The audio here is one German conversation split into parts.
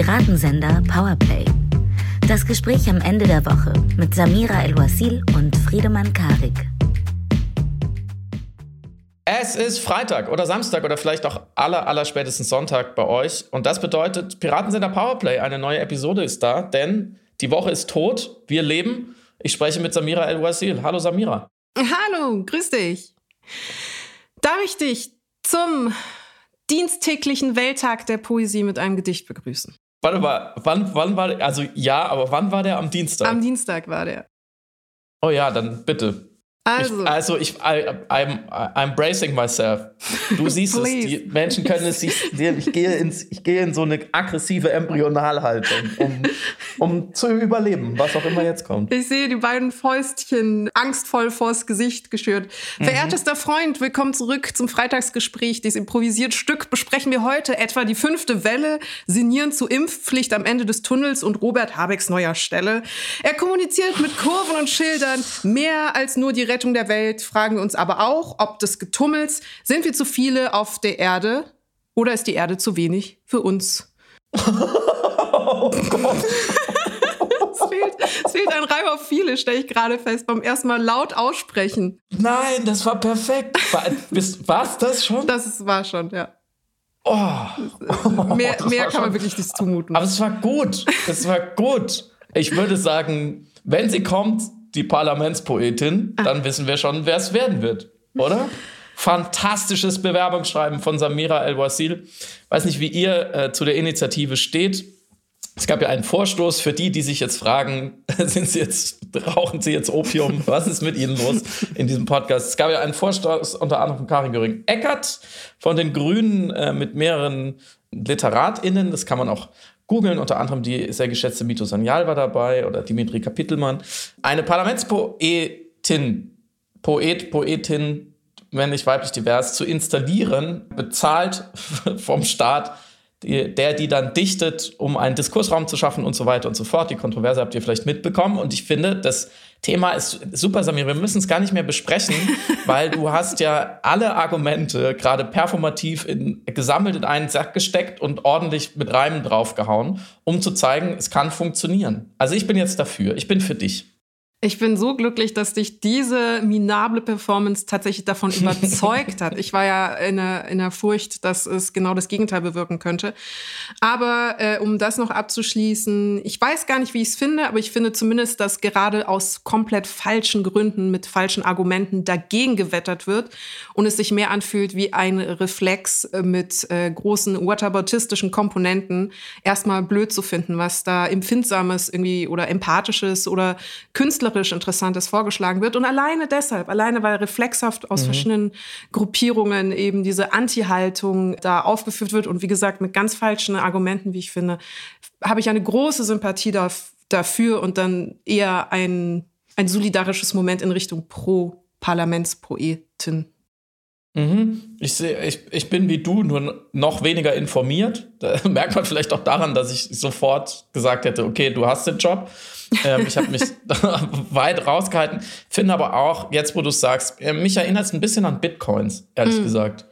Piratensender Powerplay. Das Gespräch am Ende der Woche mit Samira El-Wasil und Friedemann Karik. Es ist Freitag oder Samstag oder vielleicht auch aller, aller spätestens Sonntag bei euch. Und das bedeutet, Piratensender Powerplay, eine neue Episode ist da, denn die Woche ist tot, wir leben. Ich spreche mit Samira El-Wasil. Hallo Samira. Hallo, grüß dich. Darf ich dich zum diensttäglichen Welttag der Poesie mit einem Gedicht begrüßen? Warte mal, wann, wann war der? Also ja, aber wann war der am Dienstag? Am Dienstag war der. Oh ja, dann bitte. Also, Ich, also ich, I, I'm, I'm bracing myself. Du siehst es, die Menschen können es sich, ich gehe, ins, ich gehe in so eine aggressive Embryonalhaltung, um, um zu überleben, was auch immer jetzt kommt. ich sehe die beiden Fäustchen angstvoll vors Gesicht geschürt. Mhm. Verehrtester Freund, willkommen zurück zum Freitagsgespräch. Dieses improvisiert Stück besprechen wir heute etwa die fünfte Welle, Sinieren zu Impfpflicht am Ende des Tunnels und Robert Habecks neuer Stelle. Er kommuniziert mit Kurven und Schildern mehr als nur die Rettung der Welt, fragen wir uns aber auch, ob des Getummels sind wir zu viele auf der Erde oder ist die Erde zu wenig für uns? Oh Gott. Es fehlt, es fehlt ein Reim auf viele, stelle ich gerade fest, beim ersten Mal laut aussprechen. Nein, das war perfekt. War, war's das schon? Das ist- war schon, ja. Oh. Mehr, mehr kann man wirklich nicht zumuten. Aber es war gut. Es war gut. Ich würde sagen, wenn sie kommt, die Parlamentspoetin, dann wissen wir schon, wer es werden wird, oder? Fantastisches Bewerbungsschreiben von Samira El-Wasil. Weiß nicht, wie ihr äh, zu der Initiative steht. Es gab ja einen Vorstoß für die, die sich jetzt fragen, sind sie jetzt, rauchen sie jetzt Opium? Was ist mit ihnen los in diesem Podcast? Es gab ja einen Vorstoß unter anderem von Karin Göring-Eckert von den Grünen äh, mit mehreren LiteratInnen. Das kann man auch googeln. Unter anderem die sehr geschätzte Mito Sanyal war dabei oder Dimitri Kapitelmann. Eine Parlamentspoetin, Poet, Poetin, männlich, weiblich, divers, zu installieren, bezahlt vom Staat, die, der die dann dichtet, um einen Diskursraum zu schaffen und so weiter und so fort. Die Kontroverse habt ihr vielleicht mitbekommen. Und ich finde, das Thema ist super, Samir. Wir müssen es gar nicht mehr besprechen, weil du hast ja alle Argumente gerade performativ in, gesammelt in einen Sack gesteckt und ordentlich mit Reimen draufgehauen, um zu zeigen, es kann funktionieren. Also ich bin jetzt dafür. Ich bin für dich. Ich bin so glücklich, dass dich diese minable Performance tatsächlich davon überzeugt hat. Ich war ja in der, in der Furcht, dass es genau das Gegenteil bewirken könnte. Aber äh, um das noch abzuschließen, ich weiß gar nicht, wie ich es finde, aber ich finde zumindest, dass gerade aus komplett falschen Gründen mit falschen Argumenten dagegen gewettert wird und es sich mehr anfühlt wie ein Reflex äh, mit äh, großen whataboutistischen Komponenten, erstmal blöd zu finden, was da empfindsames irgendwie oder empathisches oder künstlerisch interessantes vorgeschlagen wird. Und alleine deshalb, alleine weil reflexhaft aus verschiedenen Gruppierungen eben diese Anti-Haltung da aufgeführt wird und wie gesagt mit ganz falschen Argumenten, wie ich finde, habe ich eine große Sympathie daf- dafür und dann eher ein, ein solidarisches Moment in Richtung Pro-Parlamentspoetin. Mhm. Ich, seh, ich, ich bin wie du, nur noch weniger informiert. Da merkt man vielleicht auch daran, dass ich sofort gesagt hätte, okay, du hast den Job. Ähm, ich habe mich weit rausgehalten. Finde aber auch, jetzt wo du es sagst, äh, mich erinnert es ein bisschen an Bitcoins, ehrlich gesagt.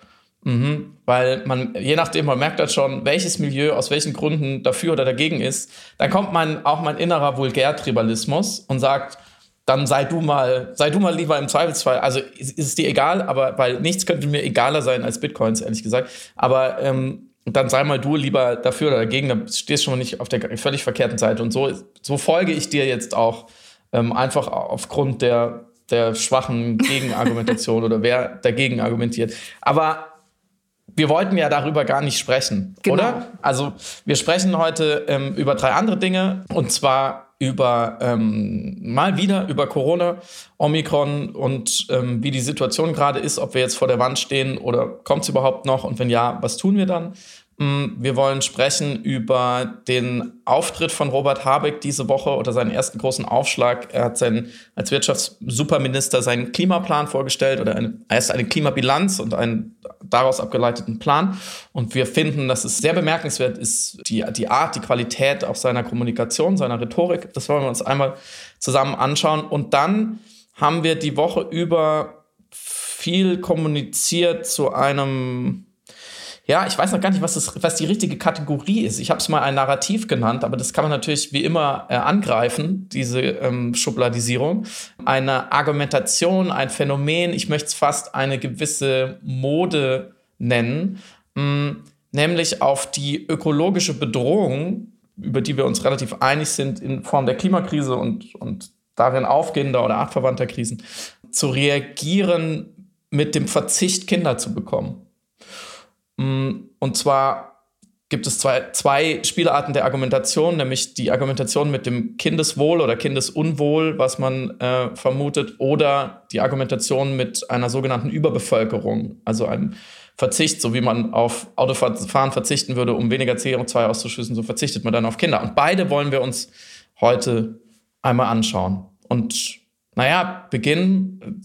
Mhm. Weil man, je nachdem, man merkt halt schon, welches Milieu aus welchen Gründen dafür oder dagegen ist. Dann kommt man auch mein innerer Vulgärtribalismus und sagt, dann sei du mal, sei du mal lieber im Zweifelsfall. Also ist, ist es dir egal, aber weil nichts könnte mir egaler sein als Bitcoins, ehrlich gesagt. Aber ähm, dann sei mal du lieber dafür oder dagegen, dann stehst du schon nicht auf der völlig verkehrten Seite. Und so, so folge ich dir jetzt auch ähm, einfach aufgrund der, der schwachen Gegenargumentation oder wer dagegen argumentiert. Aber wir wollten ja darüber gar nicht sprechen, Genau. oder? Also wir sprechen heute ähm, über drei andere Dinge und zwar über ähm, mal wieder über Corona, Omikron und ähm, wie die Situation gerade ist, ob wir jetzt vor der Wand stehen oder kommt es überhaupt noch und wenn ja, was tun wir dann? Wir wollen sprechen über den Auftritt von Robert Habeck diese Woche oder seinen ersten großen Aufschlag. Er hat seinen, als Wirtschaftssuperminister seinen Klimaplan vorgestellt oder eine, erst eine Klimabilanz und einen daraus abgeleiteten Plan. Und wir finden, dass es sehr bemerkenswert ist, die, die Art, die Qualität auch seiner Kommunikation, seiner Rhetorik. Das wollen wir uns einmal zusammen anschauen. Und dann haben wir die Woche über viel kommuniziert zu einem ja, ich weiß noch gar nicht, was, das, was die richtige Kategorie ist. Ich habe es mal ein Narrativ genannt, aber das kann man natürlich wie immer äh, angreifen, diese ähm, Schubladisierung. Eine Argumentation, ein Phänomen, ich möchte es fast eine gewisse Mode nennen, mh, mm, nämlich auf die ökologische Bedrohung, über die wir uns relativ einig sind in Form der Klimakrise und, und darin aufgehender oder artverwandter Krisen, zu reagieren mit dem Verzicht, Kinder zu bekommen. Mm, und zwar gibt es zwei, zwei Spielarten der Argumentation, nämlich die Argumentation mit dem Kindeswohl oder Kindesunwohl, was man äh, vermutet, oder die Argumentation mit einer sogenannten Überbevölkerung, also einem Verzicht, so wie man auf Autofahren verzichten würde, um weniger CO2 auszuschüssen, so verzichtet man dann auf Kinder. Und beide wollen wir uns heute einmal anschauen. Und naja, beginnen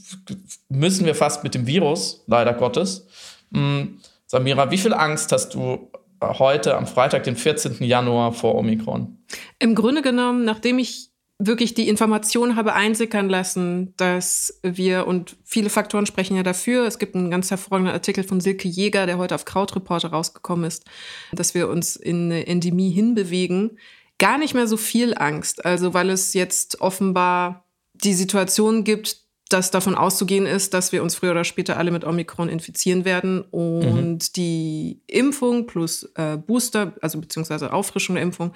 müssen wir fast mit dem Virus, leider Gottes. Hm, Samira, wie viel Angst hast du heute am Freitag, den 14. Januar vor Omikron? Im Grunde genommen, nachdem ich wirklich die Information habe einsickern lassen, dass wir, und viele Faktoren sprechen ja dafür, es gibt einen ganz hervorragenden Artikel von Silke Jäger, der heute auf Krautreporter rausgekommen ist, dass wir uns in eine Endemie hinbewegen, gar nicht mehr so viel Angst. Also weil es jetzt offenbar die Situation gibt, dass davon auszugehen ist, dass wir uns früher oder später alle mit Omikron infizieren werden und mhm. die Impfung plus äh, Booster, also beziehungsweise Auffrischung der Impfung,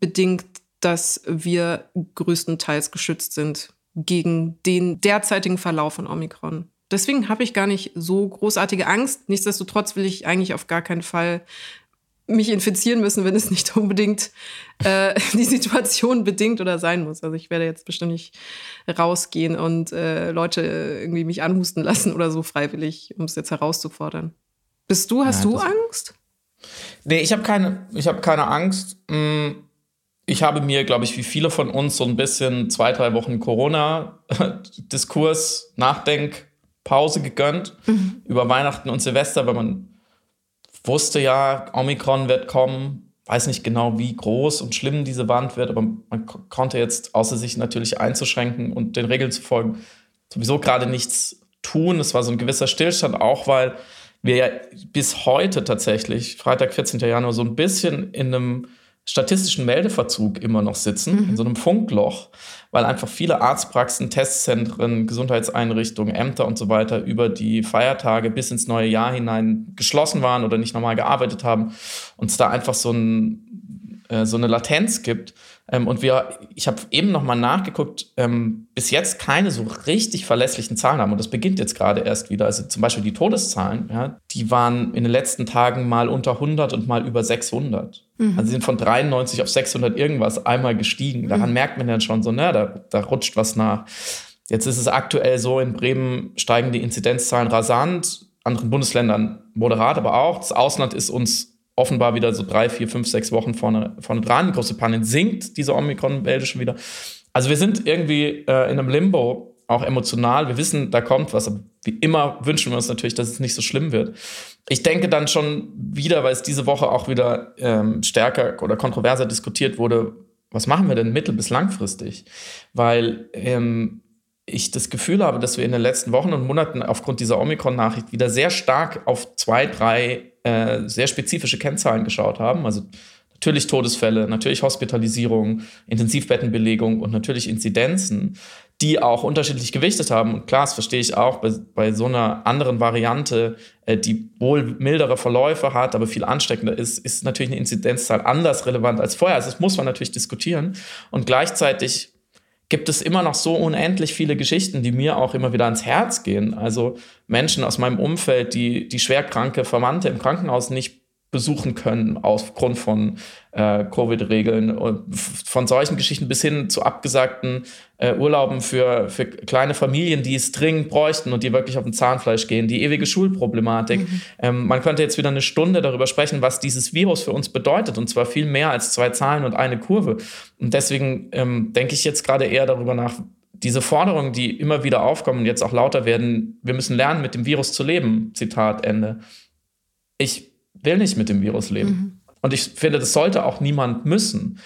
bedingt, dass wir größtenteils geschützt sind gegen den derzeitigen Verlauf von Omikron. Deswegen habe ich gar nicht so großartige Angst. Nichtsdestotrotz will ich eigentlich auf gar keinen Fall mich infizieren müssen, wenn es nicht unbedingt äh, die Situation bedingt oder sein muss. Also ich werde jetzt bestimmt nicht rausgehen und äh, Leute irgendwie mich anhusten lassen oder so freiwillig, um es jetzt herauszufordern. Bist du, hast ja, du Angst? Nee, ich habe keine, ich habe keine Angst. Mm, ich habe mir, glaube ich, wie viele von uns so ein bisschen zwei, drei Wochen Corona-Diskurs, Nachdenk, Pause gegönnt mhm. über Weihnachten und Silvester, weil man wusste ja, Omikron wird kommen, weiß nicht genau, wie groß und schlimm diese Wand wird, aber man konnte jetzt, außer sich natürlich einzuschränken und den Regeln zu folgen, sowieso gerade nichts tun. Es war so ein gewisser Stillstand, auch weil wir ja bis heute tatsächlich, Freitag, 14. Januar, so ein bisschen in einem statistischen Meldeverzug immer noch sitzen, mhm. in so einem Funkloch, weil einfach viele Arztpraxen, Testzentren, Gesundheitseinrichtungen, Ämter und so weiter über die Feiertage bis ins neue Jahr hinein geschlossen waren oder nicht normal gearbeitet haben und es da einfach so, ein, äh, so eine Latenz gibt, ähm, und wir, ich habe eben noch mal nachgeguckt, ähm, bis jetzt keine so richtig verlässlichen Zahlen haben. Und das beginnt jetzt gerade erst wieder. Also zum Beispiel die Todeszahlen, ja, die waren in den letzten Tagen mal unter 100 und mal über 600. Mhm. Also sie sind von 93 auf 600 irgendwas einmal gestiegen. Daran mhm. merkt man dann schon so, na, da, da rutscht was nach. Jetzt ist es aktuell so, in Bremen steigen die Inzidenzzahlen rasant, anderen Bundesländern moderat, aber auch. Das Ausland ist uns offenbar wieder so drei, vier, fünf, sechs Wochen vorne, vorne dran. Großbritannien sinkt diese Omikron-Welle schon wieder. Also wir sind irgendwie äh, in einem Limbo, auch emotional. Wir wissen, da kommt was. Aber wie immer wünschen wir uns natürlich, dass es nicht so schlimm wird. Ich denke dann schon wieder, weil es diese Woche auch wieder ähm, stärker oder kontroverser diskutiert wurde, was machen wir denn mittel- bis langfristig? Weil ähm, ich das Gefühl habe, dass wir in den letzten Wochen und Monaten aufgrund dieser Omikron-Nachricht wieder sehr stark auf zwei, drei äh, sehr spezifische Kennzahlen geschaut haben. Also natürlich Todesfälle, natürlich Hospitalisierung, Intensivbettenbelegung und natürlich Inzidenzen, die auch unterschiedlich gewichtet haben. Und klar, das verstehe ich auch bei, bei so einer anderen Variante, äh, die wohl mildere Verläufe hat, aber viel ansteckender ist, ist natürlich eine Inzidenzzahl anders relevant als vorher. Also das muss man natürlich diskutieren. Und gleichzeitig gibt es immer noch so unendlich viele Geschichten, die mir auch immer wieder ans Herz gehen. Also Menschen aus meinem Umfeld, die, die schwerkranke Verwandte im Krankenhaus nicht besuchen können aufgrund von äh, Covid-Regeln und von solchen Geschichten bis hin zu abgesagten äh, Urlauben für, für kleine Familien, die es dringend bräuchten und die wirklich auf dem Zahnfleisch gehen, die ewige Schulproblematik. Mhm. Ähm, man könnte jetzt wieder eine Stunde darüber sprechen, was dieses Virus für uns bedeutet und zwar viel mehr als zwei Zahlen und eine Kurve. Und deswegen ähm, denke ich jetzt gerade eher darüber nach, diese Forderungen, die immer wieder aufkommen und jetzt auch lauter werden, wir müssen lernen, mit dem Virus zu leben. Zitat Ende. Ich will nicht mit dem Virus leben. Mhm. Und ich finde, das sollte auch niemand müssen.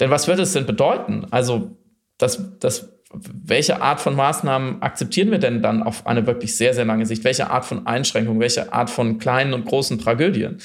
Denn was würde es denn bedeuten? Also, dass, dass welche Art von Maßnahmen akzeptieren wir denn dann auf eine wirklich sehr, sehr lange Sicht? Welche Art von Einschränkungen, welche Art von kleinen und großen Tragödien?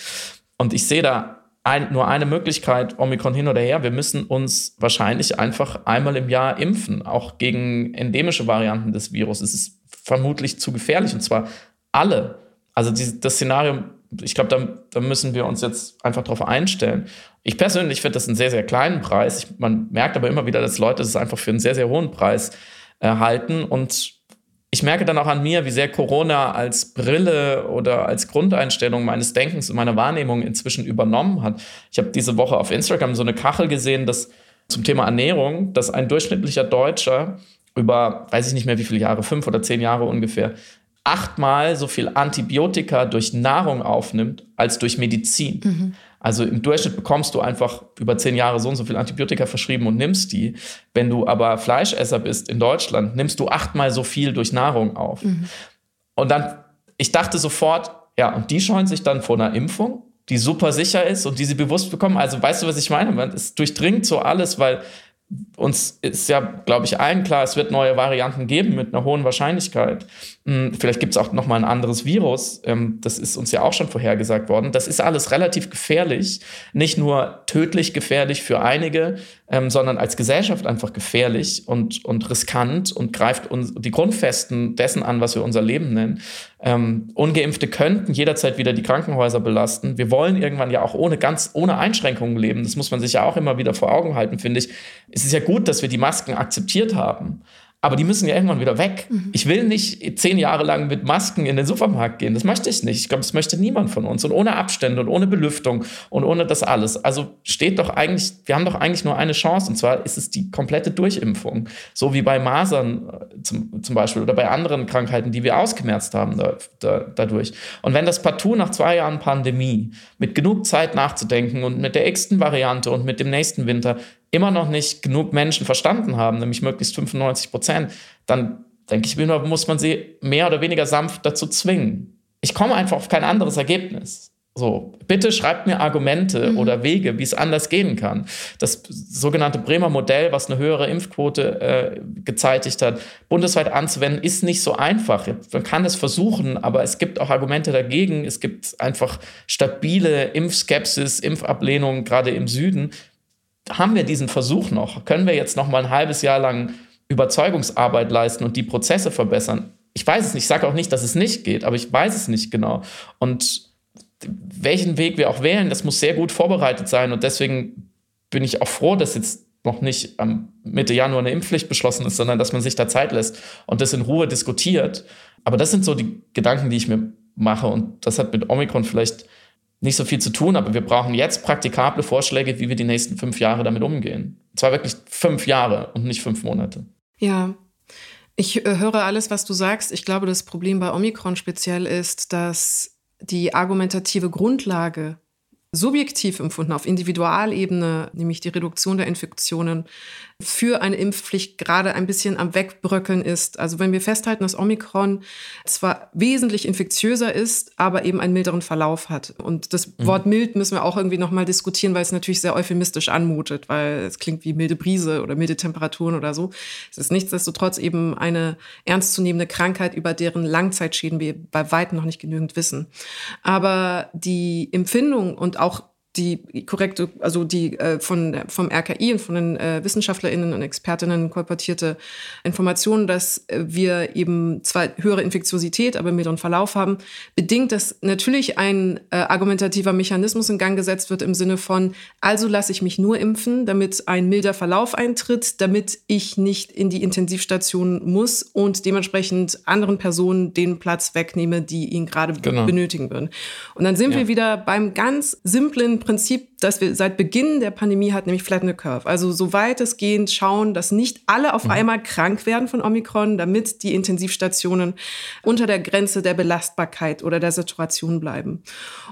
Und ich sehe da ein, nur eine Möglichkeit, Omikron hin oder her. Wir müssen uns wahrscheinlich einfach einmal im Jahr impfen, auch gegen endemische Varianten des Virus. Es ist vermutlich zu gefährlich und zwar alle. Also die, das Szenario, ich glaube, da, da, müssen wir uns jetzt einfach darauf einstellen. Ich persönlich finde das einen sehr, sehr kleinen Preis. Ich, man merkt aber immer wieder, dass Leute das einfach für einen sehr, sehr hohen Preis äh, und ich merke dann auch an mir, wie sehr Corona als Brille oder als Grundeinstellung meines Denkens und meiner Wahrnehmung inzwischen übernommen hat. Ich habe diese Woche auf Instagram so eine Kachel gesehen, dass zum Thema Ernährung, dass ein durchschnittlicher Deutscher über, weiß ich nicht mehr wie viele Jahre, fünf oder zehn Jahre ungefähr, achtmal so viel Antibiotika durch Nahrung aufnimmt als durch Medizin. Mhm. Also im Durchschnitt bekommst du einfach über zehn Jahre so und so viel Antibiotika verschrieben und nimmst die. Wenn du aber Fleischesser bist in Deutschland, nimmst du achtmal so viel durch Nahrung auf. Mhm. Und dann, ich dachte sofort, ja, und die scheuen sich dann vor einer Impfung, die super sicher ist und die sie bewusst bekommen. Also weißt du, was ich meine? Es durchdringt so alles, weil uns ist ja, glaube ich, allen klar, es wird neue Varianten geben mit einer hohen Wahrscheinlichkeit. Hm, vielleicht gibt es auch noch mal ein anderes Virus. Ähm, das ist uns ja auch schon vorhergesagt worden. Das ist alles relativ gefährlich. Nicht nur tödlich gefährlich für einige, ähm, sondern als Gesellschaft einfach gefährlich und, und riskant und greift uns die Grundfesten dessen an, was wir unser Leben nennen. Ähm, Ungeimpfte könnten jederzeit wieder die Krankenhäuser belasten. Wir wollen irgendwann ja auch ohne ganz ohne Einschränkungen leben. Das muss man sich ja auch immer wieder vor Augen halten, finde ich. Es ist ja gut, dass wir die Masken akzeptiert haben. Aber die müssen ja irgendwann wieder weg. Mhm. Ich will nicht zehn Jahre lang mit Masken in den Supermarkt gehen. Das möchte ich nicht. Ich glaube, das möchte niemand von uns. Und ohne Abstände und ohne Belüftung und ohne das alles. Also steht doch eigentlich, wir haben doch eigentlich nur eine Chance. Und zwar ist es die komplette Durchimpfung. So wie bei Masern äh, zum, zum Beispiel oder bei anderen Krankheiten, die wir ausgemerzt haben da, da, dadurch. Und wenn das partout nach zwei Jahren Pandemie mit genug Zeit nachzudenken und mit der x-ten Variante und mit dem nächsten Winter immer noch nicht genug Menschen verstanden haben, nämlich möglichst 95 Prozent, dann denke ich mir, muss man sie mehr oder weniger sanft dazu zwingen. Ich komme einfach auf kein anderes Ergebnis. So, bitte schreibt mir Argumente mhm. oder Wege, wie es anders gehen kann. Das sogenannte Bremer Modell, was eine höhere Impfquote äh, gezeitigt hat, bundesweit anzuwenden, ist nicht so einfach. Man kann es versuchen, aber es gibt auch Argumente dagegen. Es gibt einfach stabile Impfskepsis, Impfablehnung, gerade im Süden, haben wir diesen Versuch noch? Können wir jetzt noch mal ein halbes Jahr lang Überzeugungsarbeit leisten und die Prozesse verbessern? Ich weiß es nicht. Ich sage auch nicht, dass es nicht geht, aber ich weiß es nicht genau. Und welchen Weg wir auch wählen, das muss sehr gut vorbereitet sein. Und deswegen bin ich auch froh, dass jetzt noch nicht Mitte Januar eine Impfpflicht beschlossen ist, sondern dass man sich da Zeit lässt und das in Ruhe diskutiert. Aber das sind so die Gedanken, die ich mir mache. Und das hat mit Omikron vielleicht nicht so viel zu tun, aber wir brauchen jetzt praktikable Vorschläge, wie wir die nächsten fünf Jahre damit umgehen. Und zwar wirklich fünf Jahre und nicht fünf Monate. Ja, ich äh, höre alles, was du sagst. Ich glaube, das Problem bei Omikron speziell ist, dass die argumentative Grundlage subjektiv empfunden auf Individualebene, nämlich die Reduktion der Infektionen, für eine Impfpflicht gerade ein bisschen am Wegbröckeln ist. Also wenn wir festhalten, dass Omikron zwar wesentlich infektiöser ist, aber eben einen milderen Verlauf hat. Und das mhm. Wort mild müssen wir auch irgendwie nochmal diskutieren, weil es natürlich sehr euphemistisch anmutet, weil es klingt wie milde Brise oder milde Temperaturen oder so. Es ist nichtsdestotrotz eben eine ernstzunehmende Krankheit, über deren Langzeitschäden wir bei weitem noch nicht genügend wissen. Aber die Empfindung und auch die korrekte, also die äh, von, vom RKI und von den äh, WissenschaftlerInnen und Expertinnen kolportierte Informationen, dass äh, wir eben zwar höhere Infektiosität, aber mittleren Verlauf haben, bedingt, dass natürlich ein äh, argumentativer Mechanismus in Gang gesetzt wird im Sinne von, also lasse ich mich nur impfen, damit ein milder Verlauf eintritt, damit ich nicht in die Intensivstation muss und dementsprechend anderen Personen den Platz wegnehme, die ihn gerade genau. benötigen würden. Und dann sind ja. wir wieder beim ganz simplen Prinzip, das wir seit Beginn der Pandemie hatten, nämlich Flatten the Curve. Also so weitestgehend schauen, dass nicht alle auf mhm. einmal krank werden von Omikron, damit die Intensivstationen unter der Grenze der Belastbarkeit oder der Saturation bleiben.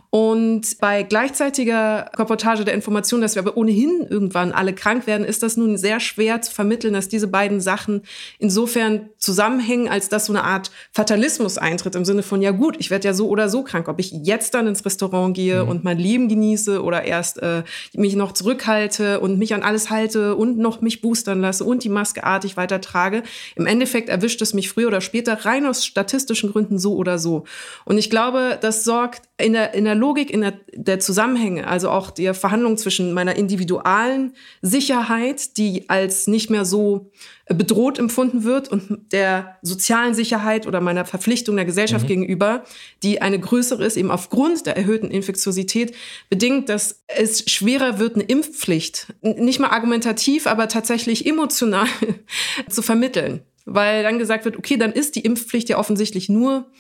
Und bei gleichzeitiger Reportage der Information, dass wir aber ohnehin irgendwann alle krank werden, ist das nun sehr schwer zu vermitteln, dass diese beiden Sachen insofern zusammenhängen, als dass so eine Art Fatalismus eintritt im Sinne von, ja gut, ich werde ja so oder so krank, ob ich jetzt dann ins Restaurant gehe mhm. und mein Leben genieße oder erst äh, mich noch zurückhalte und mich an alles halte und noch mich boostern lasse und die Maske artig weitertrage. Im Endeffekt erwischt es mich früher oder später rein aus statistischen Gründen so oder so. Und ich glaube, das sorgt in der, in der Logik, in der, der Zusammenhänge, also auch der Verhandlung zwischen meiner individualen Sicherheit, die als nicht mehr so bedroht empfunden wird und der sozialen Sicherheit oder meiner Verpflichtung der Gesellschaft mhm. gegenüber, die eine größere ist, eben aufgrund der erhöhten Infektiosität, bedingt, dass es schwerer wird, eine Impfpflicht nicht mal argumentativ, aber tatsächlich emotional zu vermitteln. Weil dann gesagt wird, okay, dann ist die Impfpflicht ja offensichtlich nur,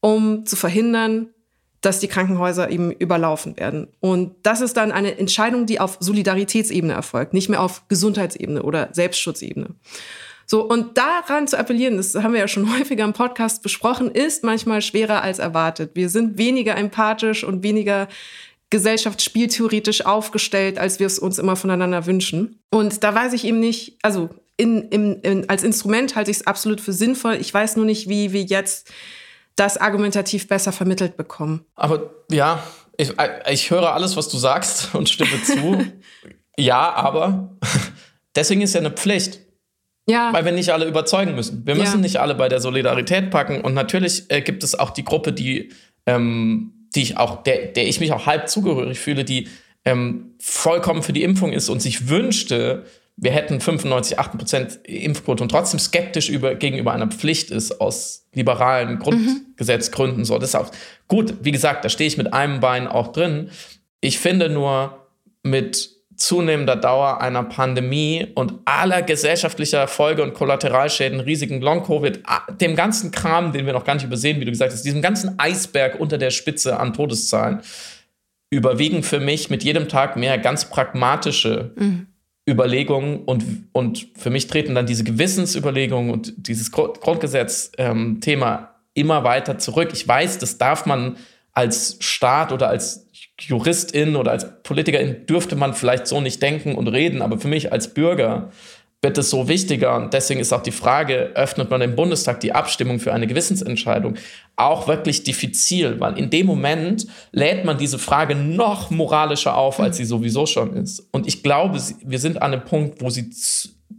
um zu verhindern, dass die Krankenhäuser eben überlaufen werden. Und das ist dann eine Entscheidung, die auf Solidaritätsebene erfolgt, nicht mehr auf Gesundheitsebene oder Selbstschutzebene. So, und daran zu appellieren, das haben wir ja schon häufiger im Podcast besprochen, ist manchmal schwerer als erwartet. Wir sind weniger empathisch und weniger gesellschaftsspieltheoretisch aufgestellt, als wir es uns immer voneinander wünschen. Und da weiß ich eben nicht, also in, in, in, als Instrument halte ich es absolut für sinnvoll. Ich weiß nur nicht, wie wir jetzt das argumentativ besser vermittelt bekommen. Aber ja, ich, ich höre alles, was du sagst und stimme zu. ja, aber deswegen ist ja eine Pflicht. Ja. Weil wir nicht alle überzeugen müssen. Wir müssen ja. nicht alle bei der Solidarität packen. Und natürlich äh, gibt es auch die Gruppe, die, ähm, die ich auch, der, der ich mich auch halb zugehörig fühle, die ähm, vollkommen für die Impfung ist und sich wünschte, wir hätten 95, 8 Prozent Impfquote und trotzdem skeptisch über, gegenüber einer Pflicht ist aus liberalen Grundgesetzgründen. Mhm. So, das ist auch gut. Wie gesagt, da stehe ich mit einem Bein auch drin. Ich finde nur mit zunehmender Dauer einer Pandemie und aller gesellschaftlicher Folge und Kollateralschäden, Risiken, Long-Covid, dem ganzen Kram, den wir noch gar nicht übersehen, wie du gesagt hast, diesem ganzen Eisberg unter der Spitze an Todeszahlen, überwiegen für mich mit jedem Tag mehr ganz pragmatische mhm. Überlegungen und, und für mich treten dann diese Gewissensüberlegungen und dieses Grundgesetz-Thema ähm, immer weiter zurück. Ich weiß, das darf man als Staat oder als Juristin oder als Politikerin dürfte man vielleicht so nicht denken und reden, aber für mich als Bürger wird es so wichtiger. Und deswegen ist auch die Frage, öffnet man im Bundestag die Abstimmung für eine Gewissensentscheidung, auch wirklich diffizil, weil in dem Moment lädt man diese Frage noch moralischer auf, als sie sowieso schon ist. Und ich glaube, wir sind an einem Punkt, wo, sie,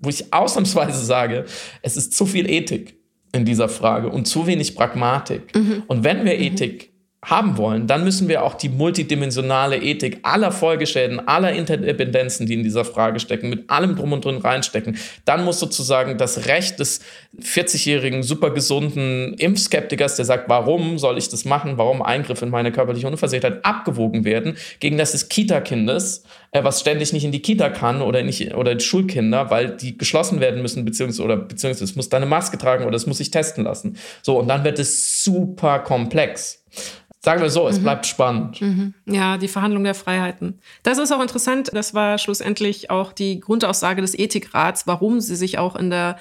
wo ich ausnahmsweise sage, es ist zu viel Ethik in dieser Frage und zu wenig Pragmatik. Mhm. Und wenn wir Ethik haben wollen, dann müssen wir auch die multidimensionale Ethik aller Folgeschäden, aller Interdependenzen, die in dieser Frage stecken, mit allem drum und drin reinstecken. Dann muss sozusagen das Recht des 40-jährigen, supergesunden Impfskeptikers, der sagt, warum soll ich das machen, warum Eingriff in meine körperliche Unversehrtheit, abgewogen werden, gegen das des Kita-Kindes, äh, was ständig nicht in die Kita kann oder nicht oder die Schulkinder, weil die geschlossen werden müssen, beziehungsweise oder beziehungsweise es muss da eine Maske tragen oder es muss sich testen lassen. So, und dann wird es super komplex. Sagen wir so, es mhm. bleibt spannend. Mhm. Ja, die Verhandlung der Freiheiten. Das ist auch interessant. Das war schlussendlich auch die Grundaussage des Ethikrats, warum sie sich auch in der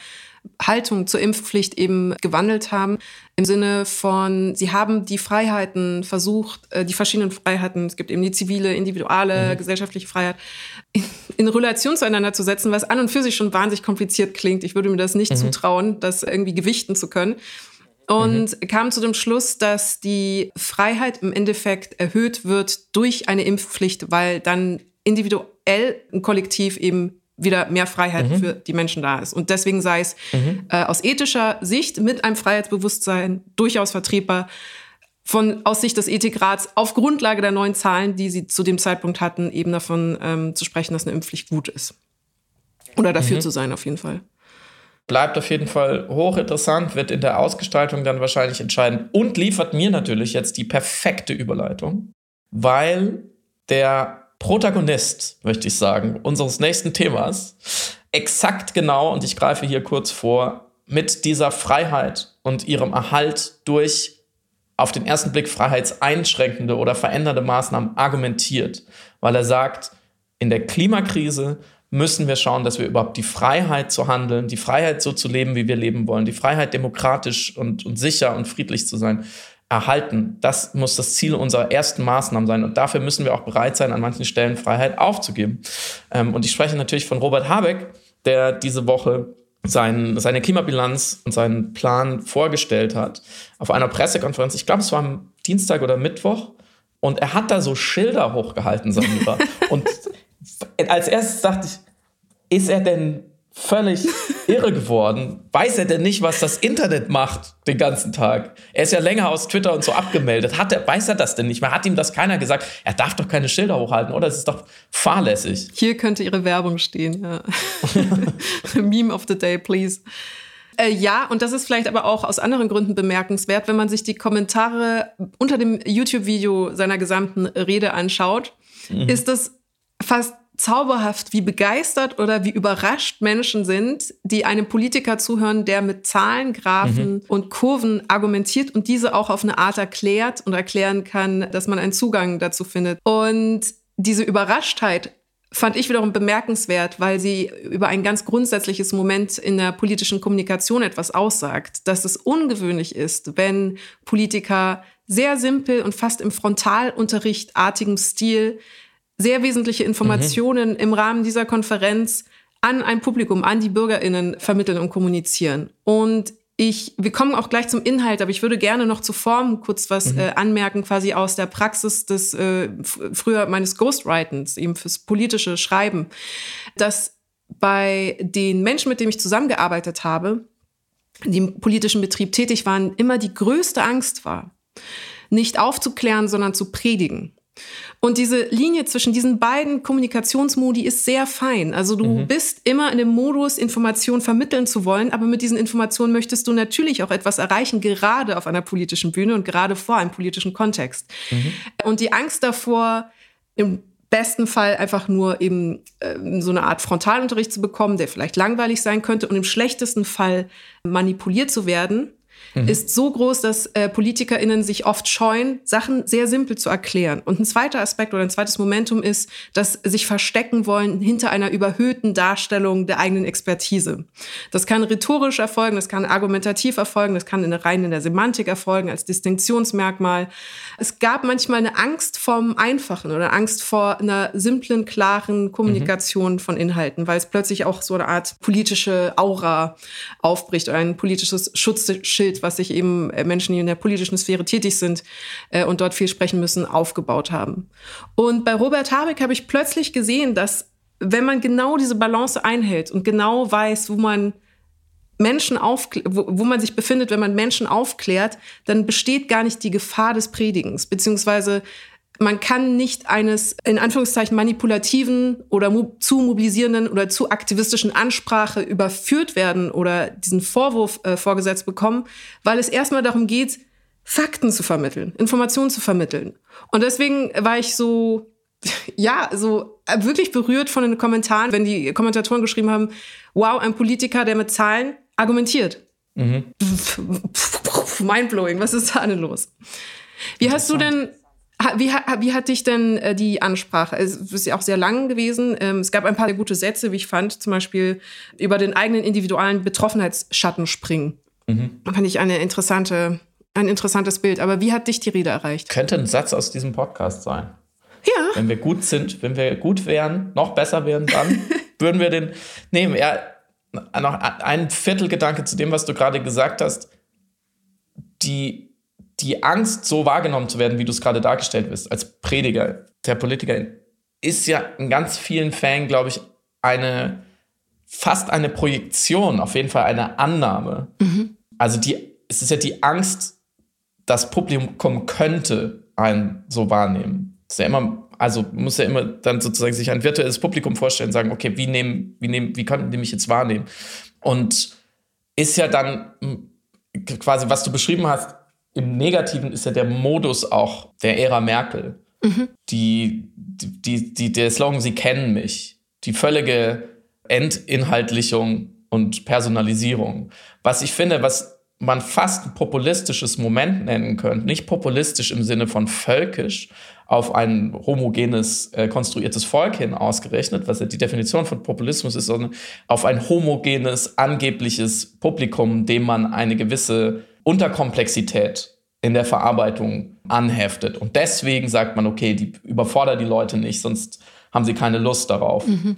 Haltung zur Impfpflicht eben gewandelt haben. Im Sinne von, sie haben die Freiheiten versucht, äh, die verschiedenen Freiheiten, es gibt eben die zivile, individuelle, mhm. gesellschaftliche Freiheit, in, in, Relation zueinander zu setzen, was an und für sich schon wahnsinnig kompliziert klingt. Ich würde mir das nicht mhm. zutrauen, das irgendwie gewichten zu können und mhm. kam zu dem Schluss, dass die Freiheit im Endeffekt erhöht wird durch eine Impfpflicht, weil dann individuell ein Kollektiv eben wieder mehr Freiheit mhm. für die Menschen da ist. Und deswegen sei es mhm. äh, aus ethischer Sicht mit einem Freiheitsbewusstsein durchaus vertretbar, von aus Sicht des Ethikrats auf Grundlage der neuen Zahlen, die sie zu dem Zeitpunkt hatten, eben davon ähm, zu sprechen, dass eine Impfpflicht gut ist. Oder dafür mhm. zu sein, auf jeden Fall. Bleibt auf jeden Fall hochinteressant, wird in der Ausgestaltung dann wahrscheinlich entscheiden und liefert mir natürlich jetzt die perfekte Überleitung, weil der Protagonist, möchte ich sagen, unseres nächsten Themas exakt genau, und ich greife hier kurz vor, mit dieser Freiheit und ihrem Erhalt durch auf den ersten Blick freiheitseinschränkende oder verändernde Maßnahmen argumentiert, weil er sagt, in der Klimakrise müssen wir schauen, dass wir überhaupt die Freiheit zu handeln, die Freiheit so zu leben, wie wir leben wollen, die Freiheit demokratisch und, und sicher und friedlich zu sein, erhalten. Das muss das Ziel unserer ersten Maßnahmen sein. Und dafür müssen wir auch bereit sein, an manchen Stellen Freiheit aufzugeben. Ähm, und ich spreche natürlich von Robert Habeck, der diese Woche sein, seine Klimabilanz und seinen Plan vorgestellt hat auf einer Pressekonferenz. Ich glaube, es war am Dienstag oder Mittwoch. Und er hat da so Schilder hochgehalten, Samira. und als erstes dachte ich, ist er denn völlig irre geworden? Weiß er denn nicht, was das Internet macht den ganzen Tag? Er ist ja länger aus Twitter und so abgemeldet. Hat er, weiß er das denn nicht mehr? Hat ihm das keiner gesagt? Er darf doch keine Schilder hochhalten, oder? Das ist doch fahrlässig. Hier könnte Ihre Werbung stehen. Ja. Meme of the day, please. Äh, ja, und das ist vielleicht aber auch aus anderen Gründen bemerkenswert, wenn man sich die Kommentare unter dem YouTube-Video seiner gesamten Rede anschaut, mhm. ist das fast zauberhaft, wie begeistert oder wie überrascht Menschen sind, die einem Politiker zuhören, der mit Zahlen, Graphen mhm. und Kurven argumentiert und diese auch auf eine Art erklärt und erklären kann, dass man einen Zugang dazu findet. Und diese Überraschtheit fand ich wiederum bemerkenswert, weil sie über ein ganz grundsätzliches Moment in der politischen Kommunikation etwas aussagt, dass es ungewöhnlich ist, wenn Politiker sehr simpel und fast im Frontalunterrichtartigem Stil sehr wesentliche Informationen mhm. im Rahmen dieser Konferenz an ein Publikum, an die BürgerInnen vermitteln und kommunizieren. Und ich, wir kommen auch gleich zum Inhalt, aber ich würde gerne noch zur Form kurz was mhm. äh, anmerken, quasi aus der Praxis des äh, früher meines Ghostwritens, eben fürs politische Schreiben, dass bei den Menschen, mit denen ich zusammengearbeitet habe, die im politischen Betrieb tätig waren, immer die größte Angst war, nicht aufzuklären, sondern zu predigen. Und diese Linie zwischen diesen beiden Kommunikationsmodi ist sehr fein. Also du mhm. bist immer in dem Modus, Informationen vermitteln zu wollen, aber mit diesen Informationen möchtest du natürlich auch etwas erreichen, gerade auf einer politischen Bühne und gerade vor einem politischen Kontext. Mhm. Und die Angst davor, im besten Fall einfach nur eben äh, so eine Art Frontalunterricht zu bekommen, der vielleicht langweilig sein könnte und im schlechtesten Fall manipuliert zu werden, mhm. ist so groß, dass äh, PolitikerInnen sich oft scheuen, Sachen sehr simpel zu erklären. Und ein zweiter Aspekt oder ein zweites Momentum ist, dass sich verstecken wollen hinter einer überhöhten Darstellung der eigenen Expertise. Das kann rhetorisch erfolgen, das kann argumentativ erfolgen, das kann in, rein in der Semantik erfolgen, als Distinktionsmerkmal. Es gab manchmal eine Angst vom Einfachen oder Angst vor einer simplen, klaren Kommunikation mhm. von Inhalten, weil es plötzlich auch so eine Art politische Aura aufbricht oder ein politisches Schutzschild, was sich eben äh, Menschen, die in der politischen Sphäre tätig sind äh, und dort viel sprechen müssen, aufgebaut haben. Und bei Robert Habeck habe ich plötzlich gesehen, dass wenn man genau diese Balance einhält und genau weiß, wo man Menschen aufklärt, wo, wo man sich befindet, wenn man Menschen aufklärt, dann besteht gar nicht die Gefahr des Predigens, beziehungsweise man kann nicht eines in Anführungszeichen manipulativen oder zu mobilisierenden oder zu aktivistischen Ansprache überführt werden oder diesen Vorwurf äh, vorgesetzt bekommen, weil es erstmal darum geht, Fakten zu vermitteln, Informationen zu vermitteln. Und deswegen war ich so, ja, so wirklich berührt von den Kommentaren, wenn die Kommentatoren geschrieben haben, wow, ein Politiker, der mit Zahlen argumentiert. Mhm. Mindblowing, was ist da denn los? Wie hast du denn wie, wie hat dich denn äh, die Ansprache? Es ist ja auch sehr lang gewesen. Ähm, es gab ein paar sehr gute Sätze, wie ich fand, zum Beispiel über den eigenen individualen Betroffenheitsschatten springen. Mhm. Fand ich eine interessante, ein interessantes Bild. Aber wie hat dich die Rede erreicht? Könnte ein Satz aus diesem Podcast sein. Ja. Wenn wir gut sind, wenn wir gut wären, noch besser wären, dann würden wir den nehmen. Ja, noch ein Viertelgedanke zu dem, was du gerade gesagt hast. Die die Angst, so wahrgenommen zu werden, wie du es gerade dargestellt wirst, als Prediger, der Politiker, ist ja in ganz vielen Fällen, glaube ich, eine fast eine Projektion, auf jeden Fall eine Annahme. Mhm. Also die, es ist ja die Angst, das Publikum könnte einen so wahrnehmen. Das ist ja immer, also muss ja immer dann sozusagen sich ein virtuelles Publikum vorstellen, sagen, okay, wie nehmen, wie nehmen, wie könnten die mich jetzt wahrnehmen? Und ist ja dann quasi, was du beschrieben hast, im Negativen ist ja der Modus auch der Ära Merkel. Mhm. Die, die, die, der Slogan, Sie kennen mich. Die völlige Entinhaltlichung und Personalisierung. Was ich finde, was man fast ein populistisches Moment nennen könnte. Nicht populistisch im Sinne von völkisch auf ein homogenes, äh, konstruiertes Volk hin ausgerechnet, was ja die Definition von Populismus ist, sondern auf ein homogenes, angebliches Publikum, dem man eine gewisse Unterkomplexität in der Verarbeitung anheftet. Und deswegen sagt man, okay, die überfordert die Leute nicht, sonst haben sie keine Lust darauf. Mhm.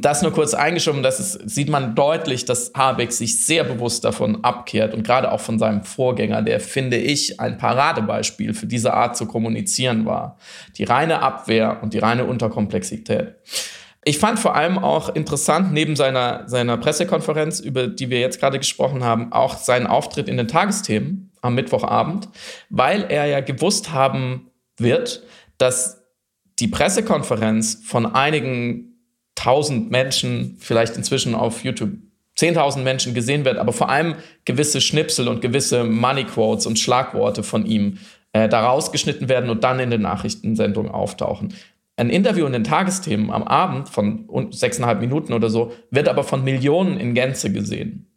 Das nur kurz eingeschoben, das ist, sieht man deutlich, dass Habeck sich sehr bewusst davon abkehrt und gerade auch von seinem Vorgänger, der, finde ich, ein Paradebeispiel für diese Art zu kommunizieren war. Die reine Abwehr und die reine Unterkomplexität. Ich fand vor allem auch interessant, neben seiner, seiner Pressekonferenz, über die wir jetzt gerade gesprochen haben, auch seinen Auftritt in den Tagesthemen am Mittwochabend, weil er ja gewusst haben wird, dass die Pressekonferenz von einigen tausend Menschen, vielleicht inzwischen auf YouTube 10.000 Menschen gesehen wird, aber vor allem gewisse Schnipsel und gewisse Money Quotes und Schlagworte von ihm äh, da rausgeschnitten werden und dann in den Nachrichtensendungen auftauchen. Ein Interview in den Tagesthemen am Abend von sechseinhalb Minuten oder so wird aber von Millionen in Gänze gesehen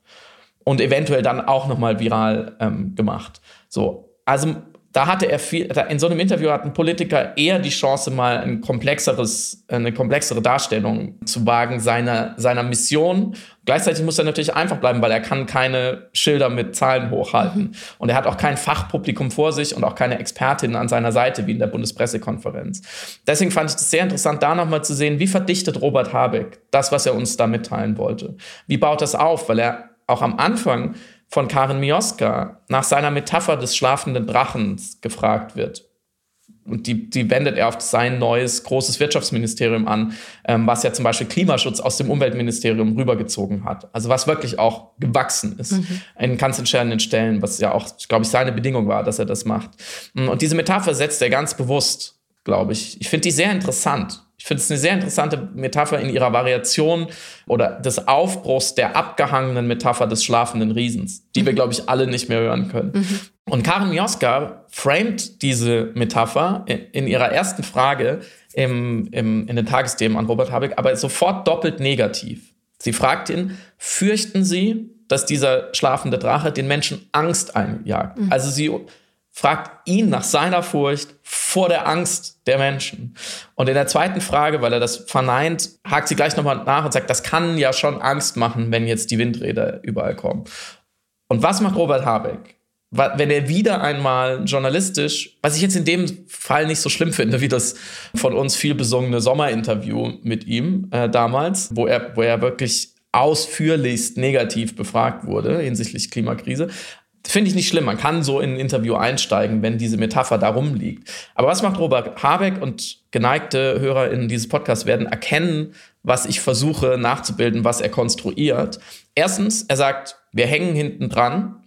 und eventuell dann auch nochmal viral ähm, gemacht. So, also da hatte er viel, in so einem Interview hat ein Politiker eher die Chance, mal ein komplexeres, eine komplexere Darstellung zu wagen seiner, seiner Mission. Gleichzeitig muss er natürlich einfach bleiben, weil er kann keine Schilder mit Zahlen hochhalten. Und er hat auch kein Fachpublikum vor sich und auch keine Expertinnen an seiner Seite, wie in der Bundespressekonferenz. Deswegen fand ich es sehr interessant, da nochmal zu sehen, wie verdichtet Robert Habeck das, was er uns da mitteilen wollte. Wie baut das auf? Weil er auch am Anfang von Karin Mioska nach seiner Metapher des schlafenden Drachens gefragt wird. Und die, die wendet er auf sein neues großes Wirtschaftsministerium an, ähm, was ja zum Beispiel Klimaschutz aus dem Umweltministerium rübergezogen hat. Also was wirklich auch gewachsen ist mhm. in ganz entscheidenden Stellen, was ja auch, glaube ich, seine Bedingung war, dass er das macht. Und diese Metapher setzt er ganz bewusst, glaube ich. Ich finde die sehr interessant. Ich finde es eine sehr interessante Metapher in ihrer Variation oder des Aufbruchs der abgehangenen Metapher des schlafenden Riesens, die wir, glaube ich, alle nicht mehr hören können. Mhm. Und Karin Mioska framet diese Metapher in ihrer ersten Frage im, im, in den Tagesthemen an Robert Habeck, aber sofort doppelt negativ. Sie fragt ihn, fürchten Sie, dass dieser schlafende Drache den Menschen Angst einjagt? Mhm. Also sie fragt ihn nach seiner Furcht vor der Angst der Menschen. Und in der zweiten Frage, weil er das verneint, hakt sie gleich nochmal nach und sagt, das kann ja schon Angst machen, wenn jetzt die Windräder überall kommen. Und was macht Robert Habeck? Wenn er wieder einmal journalistisch, was ich jetzt in dem Fall nicht so schlimm finde, wie das von uns viel besungene Sommerinterview mit ihm äh, damals, wo er, wo er wirklich ausführlichst negativ befragt wurde hinsichtlich Klimakrise. Finde ich nicht schlimm. Man kann so in ein Interview einsteigen, wenn diese Metapher da rumliegt. Aber was macht Robert Habeck und geneigte Hörer in dieses Podcast werden erkennen, was ich versuche nachzubilden, was er konstruiert. Erstens, er sagt, wir hängen hinten dran.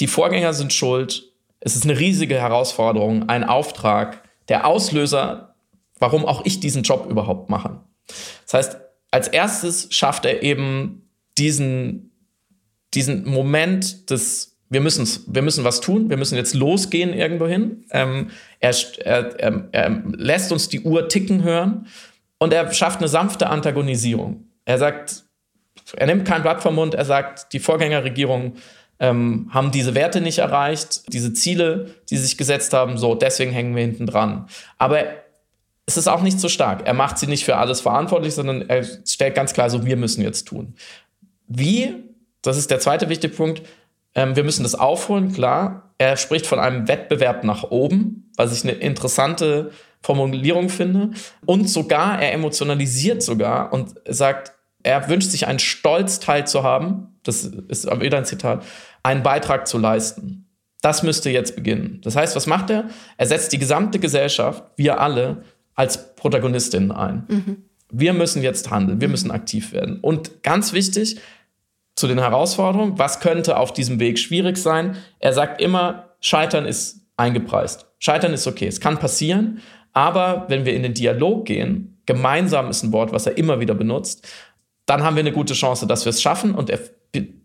Die Vorgänger sind schuld. Es ist eine riesige Herausforderung, ein Auftrag, der Auslöser, warum auch ich diesen Job überhaupt mache. Das heißt, als erstes schafft er eben diesen, diesen Moment des wir müssen wir müssen was tun, wir müssen jetzt losgehen irgendwo hin. Ähm, er, er, er, er, lässt uns die Uhr ticken hören und er schafft eine sanfte Antagonisierung. Er sagt, er nimmt kein Blatt vom Mund, er sagt, die Vorgängerregierungen ähm, haben diese Werte nicht erreicht, diese Ziele, die sie sich gesetzt haben, so, deswegen hängen wir hinten dran. Aber es ist auch nicht so stark. Er macht sie nicht für alles verantwortlich, sondern er stellt ganz klar so, wir müssen jetzt tun. Wie, das ist der zweite wichtige Punkt, wir müssen das aufholen, klar. Er spricht von einem Wettbewerb nach oben, was ich eine interessante Formulierung finde. Und sogar, er emotionalisiert sogar und sagt, er wünscht sich einen Stolz teilzuhaben, das ist wieder ein Zitat, einen Beitrag zu leisten. Das müsste jetzt beginnen. Das heißt, was macht er? Er setzt die gesamte Gesellschaft, wir alle, als Protagonistinnen ein. Mhm. Wir müssen jetzt handeln, wir müssen aktiv werden. Und ganz wichtig, zu den Herausforderungen. Was könnte auf diesem Weg schwierig sein? Er sagt immer, Scheitern ist eingepreist. Scheitern ist okay, es kann passieren, aber wenn wir in den Dialog gehen, gemeinsam ist ein Wort, was er immer wieder benutzt, dann haben wir eine gute Chance, dass wir es schaffen und er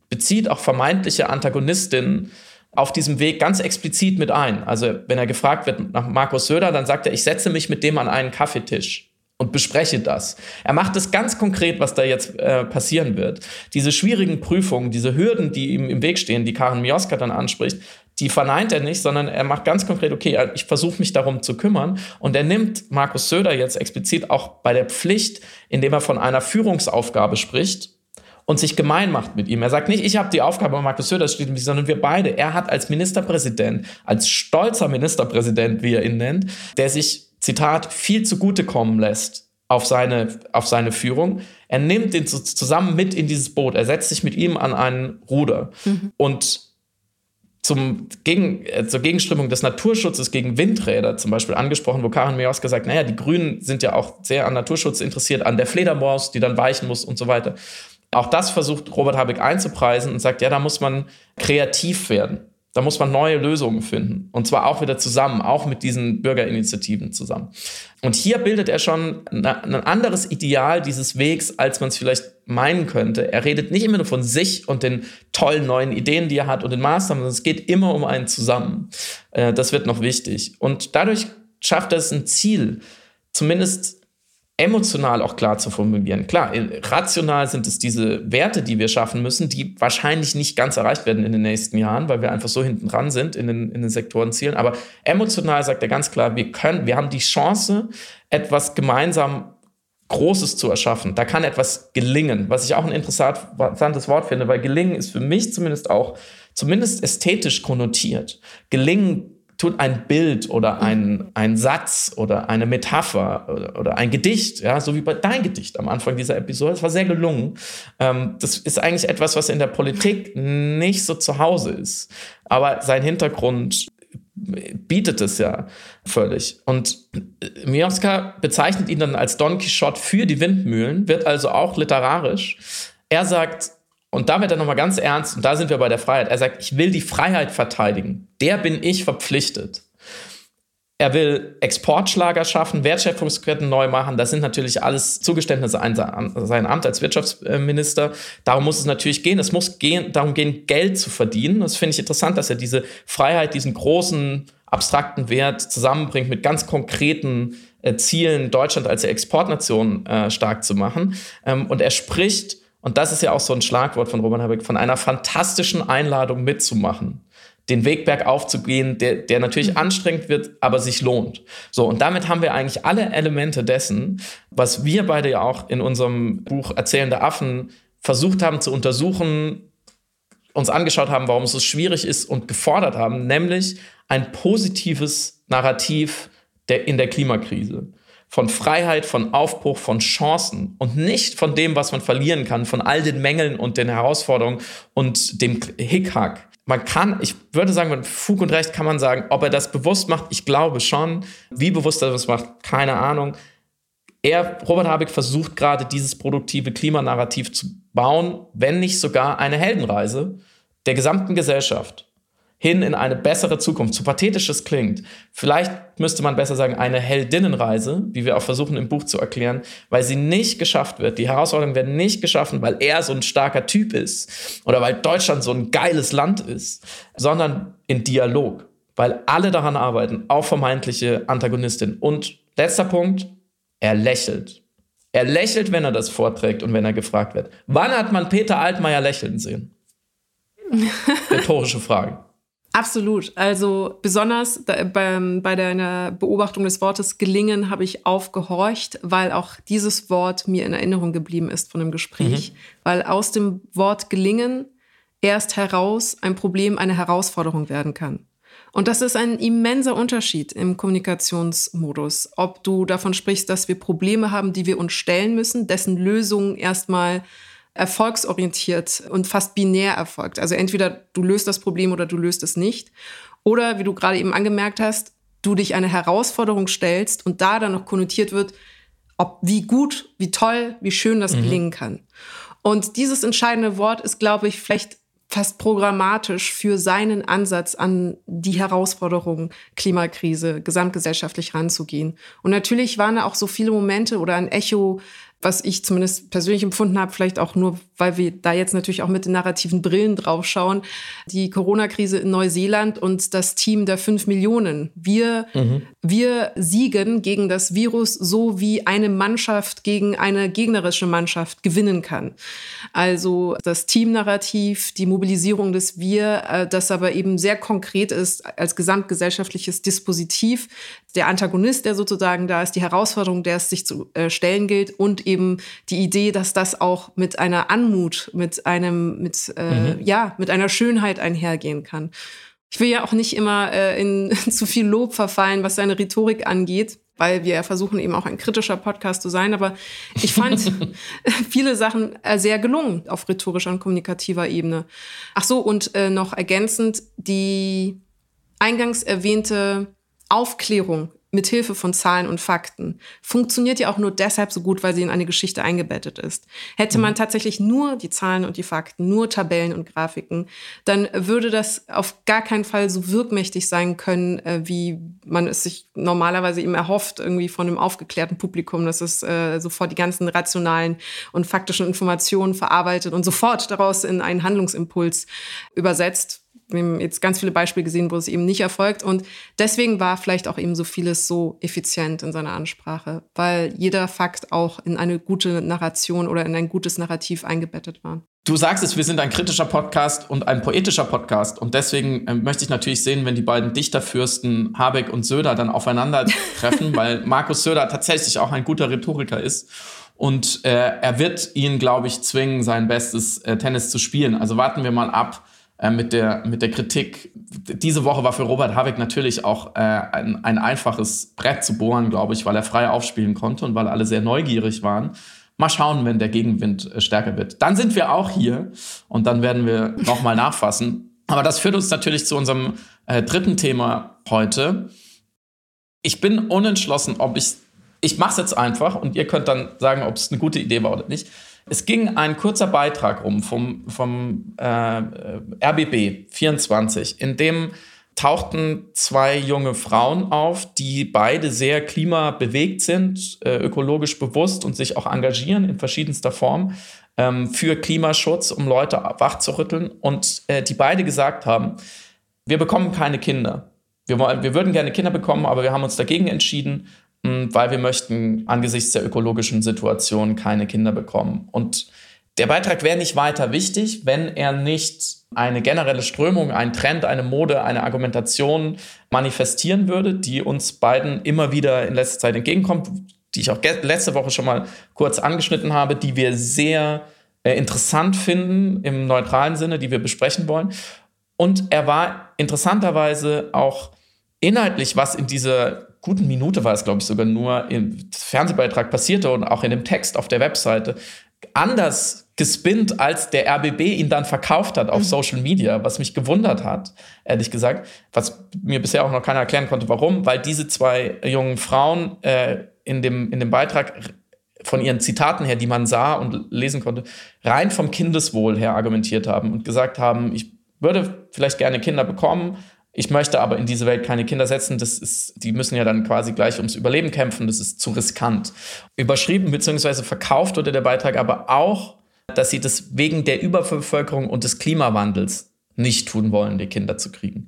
bezieht auch vermeintliche Antagonistinnen auf diesem Weg ganz explizit mit ein. Also wenn er gefragt wird nach Markus Söder, dann sagt er, ich setze mich mit dem an einen Kaffeetisch und bespreche das. Er macht es ganz konkret, was da jetzt äh, passieren wird. Diese schwierigen Prüfungen, diese Hürden, die ihm im Weg stehen, die Karen Mioska dann anspricht, die verneint er nicht, sondern er macht ganz konkret, okay, ich versuche mich darum zu kümmern. Und er nimmt Markus Söder jetzt explizit auch bei der Pflicht, indem er von einer Führungsaufgabe spricht und sich gemein macht mit ihm. Er sagt nicht, ich habe die Aufgabe, Markus Söder steht in sondern wir beide. Er hat als Ministerpräsident, als stolzer Ministerpräsident, wie er ihn nennt, der sich Zitat, viel zugutekommen lässt auf seine, auf seine Führung. Er nimmt ihn zusammen mit in dieses Boot. Er setzt sich mit ihm an ein Ruder. Mhm. Und zum Gegen, äh, zur Gegenströmung des Naturschutzes gegen Windräder zum Beispiel angesprochen, wo Karin Mioska sagt, naja, die Grünen sind ja auch sehr an Naturschutz interessiert, an der Fledermaus, die dann weichen muss und so weiter. Auch das versucht Robert Habeck einzupreisen und sagt, ja, da muss man kreativ werden. Da muss man neue Lösungen finden. Und zwar auch wieder zusammen, auch mit diesen Bürgerinitiativen zusammen. Und hier bildet er schon ein anderes Ideal dieses Wegs, als man es vielleicht meinen könnte. Er redet nicht immer nur von sich und den tollen neuen Ideen, die er hat und den Maßnahmen, sondern es geht immer um einen zusammen. Äh, das wird noch wichtig. Und dadurch schafft er es ein Ziel, zumindest emotional auch klar zu formulieren. Klar, rational sind es diese Werte, die wir schaffen müssen, die wahrscheinlich nicht ganz erreicht werden in den nächsten Jahren, weil wir einfach so hinten dran sind in den, in den Sektorenzielen. Aber emotional sagt er ganz klar, wir können, wir haben die Chance, etwas gemeinsam Großes zu erschaffen. Da kann etwas gelingen, was ich auch ein interessantes Wort finde, weil gelingen ist für mich zumindest auch zumindest ästhetisch konnotiert. Gelingen tut ein Bild oder ein, ein Satz oder eine Metapher oder, oder, ein Gedicht, ja, so wie bei dein Gedicht am Anfang dieser Episode. Das war sehr gelungen. Ähm, das ist eigentlich etwas, was in der Politik nicht so zu Hause ist. Aber sein Hintergrund bietet es ja völlig. Und Mioska bezeichnet ihn dann als Don Quixote für die Windmühlen, wird also auch literarisch. Er sagt, und da wird er nochmal ganz ernst, und da sind wir bei der Freiheit. Er sagt, ich will die Freiheit verteidigen. Der bin ich verpflichtet. Er will Exportschlager schaffen, Wertschöpfungsketten neu machen. Das sind natürlich alles Zugeständnisse an sein Amt als Wirtschaftsminister. Darum muss es natürlich gehen. Es muss gehen, darum gehen, Geld zu verdienen. Das finde ich interessant, dass er diese Freiheit, diesen großen abstrakten Wert zusammenbringt mit ganz konkreten äh, Zielen, Deutschland als Exportnation äh, stark zu machen. Ähm, und er spricht und das ist ja auch so ein Schlagwort von Roman Habeck, von einer fantastischen Einladung mitzumachen. Den Weg bergauf zu gehen, der, der natürlich mhm. anstrengend wird, aber sich lohnt. So, und damit haben wir eigentlich alle Elemente dessen, was wir beide ja auch in unserem Buch Erzählende Affen versucht haben zu untersuchen, uns angeschaut haben, warum es so schwierig ist und gefordert haben, nämlich ein positives Narrativ der, in der Klimakrise von Freiheit, von Aufbruch, von Chancen und nicht von dem, was man verlieren kann, von all den Mängeln und den Herausforderungen und dem Hickhack. Man kann, ich würde sagen, mit Fug und Recht kann man sagen, ob er das bewusst macht, ich glaube schon. Wie bewusst er das macht, keine Ahnung. Er, Robert Habeck, versucht gerade dieses produktive Klimanarrativ zu bauen, wenn nicht sogar eine Heldenreise der gesamten Gesellschaft hin in eine bessere Zukunft. So pathetisch es klingt. Vielleicht müsste man besser sagen, eine Heldinnenreise, wie wir auch versuchen im Buch zu erklären, weil sie nicht geschafft wird. Die Herausforderungen werden nicht geschaffen, weil er so ein starker Typ ist oder weil Deutschland so ein geiles Land ist, sondern in Dialog, weil alle daran arbeiten, auch vermeintliche Antagonistin. Und letzter Punkt, er lächelt. Er lächelt, wenn er das vorträgt und wenn er gefragt wird. Wann hat man Peter Altmaier lächeln sehen? Rhetorische Frage. Absolut. Also besonders da, beim, bei deiner Beobachtung des Wortes gelingen habe ich aufgehorcht, weil auch dieses Wort mir in Erinnerung geblieben ist von dem Gespräch. Mhm. Weil aus dem Wort gelingen erst heraus ein Problem eine Herausforderung werden kann. Und das ist ein immenser Unterschied im Kommunikationsmodus. Ob du davon sprichst, dass wir Probleme haben, die wir uns stellen müssen, dessen Lösungen erstmal erfolgsorientiert und fast binär erfolgt. Also entweder du löst das Problem oder du löst es nicht. Oder wie du gerade eben angemerkt hast, du dich eine Herausforderung stellst und da dann noch konnotiert wird, ob wie gut, wie toll, wie schön das mhm. gelingen kann. Und dieses entscheidende Wort ist, glaube ich, vielleicht fast programmatisch für seinen Ansatz an die Herausforderung Klimakrise gesamtgesellschaftlich ranzugehen. Und natürlich waren da auch so viele Momente oder ein Echo was ich zumindest persönlich empfunden habe, vielleicht auch nur, weil wir da jetzt natürlich auch mit den narrativen Brillen draufschauen, die Corona-Krise in Neuseeland und das Team der fünf Millionen. Wir, mhm. wir siegen gegen das Virus so, wie eine Mannschaft gegen eine gegnerische Mannschaft gewinnen kann. Also das Teamnarrativ, die Mobilisierung des Wir, äh, das aber eben sehr konkret ist als gesamtgesellschaftliches Dispositiv, der Antagonist, der sozusagen da ist, die Herausforderung, der es sich zu äh, stellen gilt und eben die Idee, dass das auch mit einer Anmut, mit einem, mit, äh, mhm. ja, mit einer Schönheit einhergehen kann. Ich will ja auch nicht immer äh, in zu viel Lob verfallen, was seine Rhetorik angeht, weil wir versuchen eben auch ein kritischer Podcast zu sein. Aber ich fand viele Sachen äh, sehr gelungen auf rhetorischer und kommunikativer Ebene. Ach so, und äh, noch ergänzend die eingangs erwähnte Aufklärung mit Hilfe von Zahlen und Fakten funktioniert ja auch nur deshalb so gut, weil sie in eine Geschichte eingebettet ist. Hätte man mhm. tatsächlich nur die Zahlen und die Fakten, nur Tabellen und Grafiken, dann würde das auf gar keinen Fall so wirkmächtig sein können, äh, wie man es sich normalerweise eben erhofft, irgendwie von einem aufgeklärten Publikum, dass es äh, sofort die ganzen rationalen und faktischen Informationen verarbeitet und sofort daraus in einen Handlungsimpuls übersetzt wir haben jetzt ganz viele Beispiele gesehen, wo es eben nicht erfolgt. Und deswegen war vielleicht auch eben so vieles so effizient in seiner Ansprache, weil jeder Fakt auch in eine gute Narration oder in ein gutes Narrativ eingebettet war. Du sagst es, wir sind ein kritischer Podcast und ein poetischer Podcast. Und deswegen äh, möchte ich natürlich sehen, wenn die beiden Dichterfürsten Habeck und Söder dann aufeinandertreffen, weil Markus Söder tatsächlich auch ein guter Rhetoriker ist. Und äh, er wird ihn, glaube ich, zwingen, sein bestes äh, Tennis zu spielen. Also warten wir mal ab, mit, der, mit der Kritik. Diese Woche war für Robert Habeck natürlich auch äh, ein, ein einfaches Brett zu bohren, glaube ich, weil er frei aufspielen konnte und weil alle sehr neugierig waren. Mal schauen, wenn der Gegenwind äh, stärker wird. Dann sind wir auch hier und dann werden wir nochmal nachfassen. Aber das führt uns natürlich zu unserem äh, dritten Thema heute. Ich bin unentschlossen, ob ich. Ich mache es jetzt einfach und ihr könnt dann sagen, ob es eine gute Idee war oder nicht. Es ging ein kurzer Beitrag um vom, vom äh, RBB 24, in dem tauchten zwei junge Frauen auf, die beide sehr klimabewegt sind, äh, ökologisch bewusst und sich auch engagieren in verschiedenster Form ähm, für Klimaschutz, um Leute wachzurütteln. Und äh, die beide gesagt haben, wir bekommen keine Kinder. Wir, wollen, wir würden gerne Kinder bekommen, aber wir haben uns dagegen entschieden, weil wir möchten angesichts der ökologischen Situation keine Kinder bekommen. Und der Beitrag wäre nicht weiter wichtig, wenn er nicht eine generelle Strömung, ein Trend, eine Mode, eine Argumentation manifestieren würde, die uns beiden immer wieder in letzter Zeit entgegenkommt, die ich auch letzte Woche schon mal kurz angeschnitten habe, die wir sehr äh, interessant finden im neutralen Sinne, die wir besprechen wollen. Und er war interessanterweise auch inhaltlich, was in dieser guten Minute war es, glaube ich, sogar nur im Fernsehbeitrag passierte und auch in dem Text auf der Webseite, anders gespinnt, als der RBB ihn dann verkauft hat auf mhm. Social Media, was mich gewundert hat, ehrlich gesagt, was mir bisher auch noch keiner erklären konnte, warum, weil diese zwei jungen Frauen äh, in, dem, in dem Beitrag von ihren Zitaten her, die man sah und lesen konnte, rein vom Kindeswohl her argumentiert haben und gesagt haben, ich würde vielleicht gerne Kinder bekommen, ich möchte aber in diese Welt keine Kinder setzen. Das ist, die müssen ja dann quasi gleich ums Überleben kämpfen. Das ist zu riskant. Überschrieben bzw. verkauft wurde der Beitrag aber auch, dass sie das wegen der Überbevölkerung und des Klimawandels nicht tun wollen, die Kinder zu kriegen.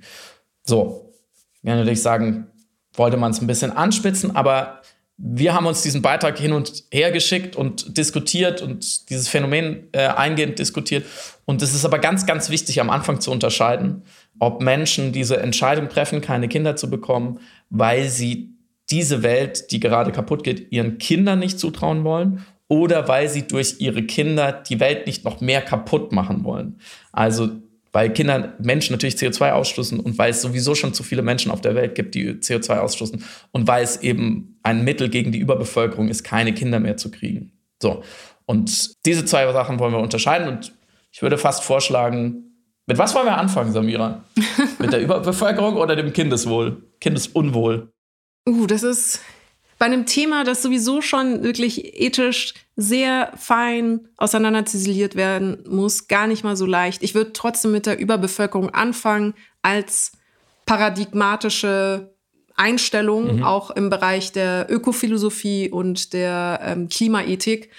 So, ja, natürlich sagen, wollte man es ein bisschen anspitzen, aber wir haben uns diesen Beitrag hin und her geschickt und diskutiert und dieses Phänomen äh, eingehend diskutiert. Und es ist aber ganz, ganz wichtig, am Anfang zu unterscheiden, ob Menschen diese Entscheidung treffen, keine Kinder zu bekommen, weil sie diese Welt, die gerade kaputt geht, ihren Kindern nicht zutrauen wollen oder weil sie durch ihre Kinder die Welt nicht noch mehr kaputt machen wollen. Also weil Kinder Menschen natürlich CO2 ausstoßen und weil es sowieso schon zu viele Menschen auf der Welt gibt, die CO2 ausstoßen und weil es eben ein Mittel gegen die Überbevölkerung ist, keine Kinder mehr zu kriegen. So. Und diese zwei Sachen wollen wir unterscheiden und ich würde fast vorschlagen, mit was wollen wir anfangen, Samira? Mit der Überbevölkerung oder dem Kindeswohl, Kindesunwohl? Uh, das ist bei einem Thema, das sowieso schon wirklich ethisch sehr fein auseinanderziseliert werden muss, gar nicht mal so leicht. Ich würde trotzdem mit der Überbevölkerung anfangen als paradigmatische Einstellung, mhm. auch im Bereich der Ökophilosophie und der ähm, Klimaethik.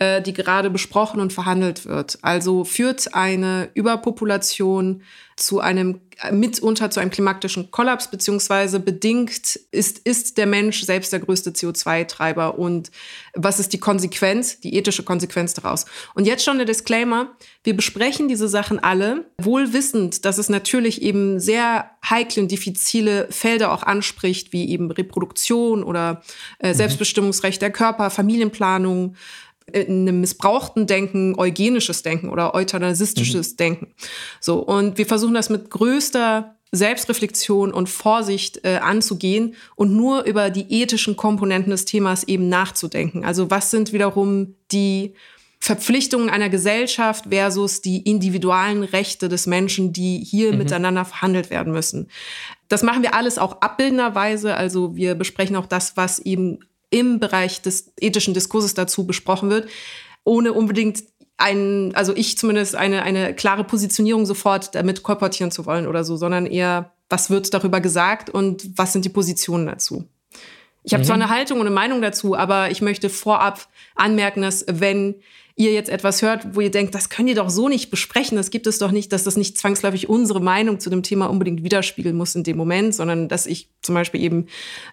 Äh, die gerade besprochen und verhandelt wird. Also führt eine Überpopulation zu einem mitunter zu einem klimatischen Kollaps, beziehungsweise bedingt ist, ist der Mensch selbst der größte CO2-Treiber und was ist die Konsequenz, die ethische Konsequenz daraus. Und jetzt schon der Disclaimer, wir besprechen diese Sachen alle, wohl wissend, dass es natürlich eben sehr heikle und diffizile Felder auch anspricht, wie eben Reproduktion oder äh, mhm. Selbstbestimmungsrecht der Körper, Familienplanung, in einem missbrauchten Denken eugenisches Denken oder euthanasistisches mhm. Denken. So, und wir versuchen das mit größter Selbstreflexion und Vorsicht äh, anzugehen und nur über die ethischen Komponenten des Themas eben nachzudenken. Also was sind wiederum die Verpflichtungen einer Gesellschaft versus die individualen Rechte des Menschen, die hier mhm. miteinander verhandelt werden müssen. Das machen wir alles auch abbildenderweise. Also wir besprechen auch das, was eben im Bereich des ethischen Diskurses dazu besprochen wird, ohne unbedingt ein, also ich zumindest eine, eine klare Positionierung sofort damit kolportieren zu wollen oder so, sondern eher, was wird darüber gesagt und was sind die Positionen dazu. Ich habe mhm. zwar eine Haltung und eine Meinung dazu, aber ich möchte vorab anmerken, dass wenn ihr jetzt etwas hört, wo ihr denkt, das könnt ihr doch so nicht besprechen, das gibt es doch nicht, dass das nicht zwangsläufig unsere Meinung zu dem Thema unbedingt widerspiegeln muss in dem Moment, sondern dass ich zum Beispiel eben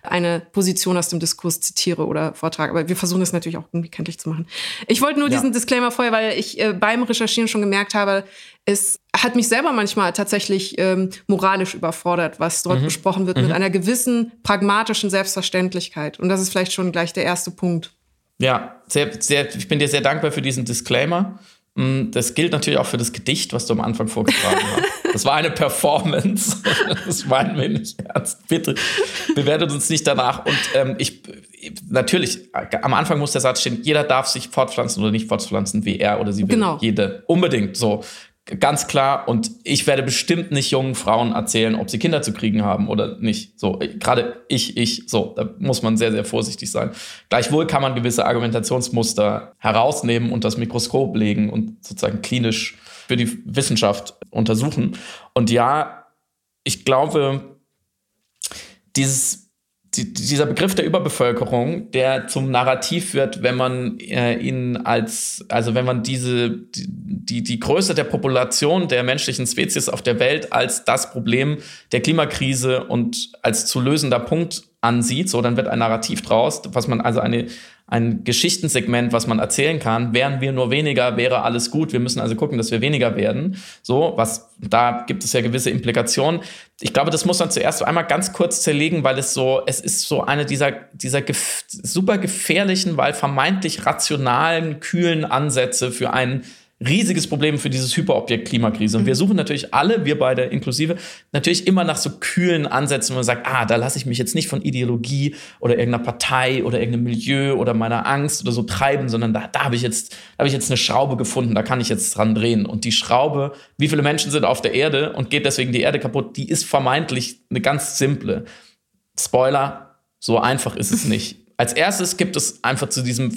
eine Position aus dem Diskurs zitiere oder vortrage. Aber wir versuchen das natürlich auch irgendwie kenntlich zu machen. Ich wollte nur ja. diesen Disclaimer vorher, weil ich äh, beim Recherchieren schon gemerkt habe, es hat mich selber manchmal tatsächlich ähm, moralisch überfordert, was dort mhm. besprochen wird, mhm. mit einer gewissen pragmatischen Selbstverständlichkeit. Und das ist vielleicht schon gleich der erste Punkt. Ja, sehr, sehr, ich bin dir sehr dankbar für diesen Disclaimer. Mm, das gilt natürlich auch für das Gedicht, was du am Anfang vorgetragen hast. Das war eine Performance. Das meinen wir nicht ernst. Bitte bewertet uns nicht danach. Und ähm, ich, natürlich, am Anfang muss der Satz stehen, jeder darf sich fortpflanzen oder nicht fortpflanzen, wie er oder sie will. Genau. Jede. Unbedingt so. Ganz klar. Und ich werde bestimmt nicht jungen Frauen erzählen, ob sie Kinder zu kriegen haben oder nicht. So, gerade ich, ich, so, da muss man sehr, sehr vorsichtig sein. Gleichwohl kann man gewisse Argumentationsmuster herausnehmen und das Mikroskop legen und sozusagen klinisch für die Wissenschaft untersuchen. Und ja, ich glaube, dieses die, dieser Begriff der Überbevölkerung, der zum Narrativ wird, wenn man äh, ihn als, also wenn man diese, die, die Größe der Population der menschlichen Spezies auf der Welt als das Problem der Klimakrise und als zu lösender Punkt ansieht, so dann wird ein Narrativ draus, was man also eine ein Geschichtensegment, was man erzählen kann. Wären wir nur weniger, wäre alles gut. Wir müssen also gucken, dass wir weniger werden. So, was, da gibt es ja gewisse Implikationen. Ich glaube, das muss man zuerst einmal ganz kurz zerlegen, weil es so, es ist so eine dieser, dieser gef super gefährlichen, weil vermeintlich rationalen, kühlen Ansätze für einen riesiges Problem für dieses Hyperobjekt Klimakrise. Und wir mhm. suchen natürlich alle, wir beide inklusive, natürlich immer nach so kühlen Ansätzen, wo man sagt, ah, da lasse ich mich jetzt nicht von Ideologie oder irgendeiner Partei oder irgendeinem Milieu oder meiner Angst oder so treiben, sondern da, da habe ich jetzt, da habe ich jetzt eine Schraube gefunden, da kann ich jetzt dran drehen. Und die Schraube, wie viele Menschen sind auf der Erde und geht deswegen die Erde kaputt, die ist vermeintlich eine ganz simple. Spoiler, so einfach ist es nicht. Als erstes gibt es einfach zu diesem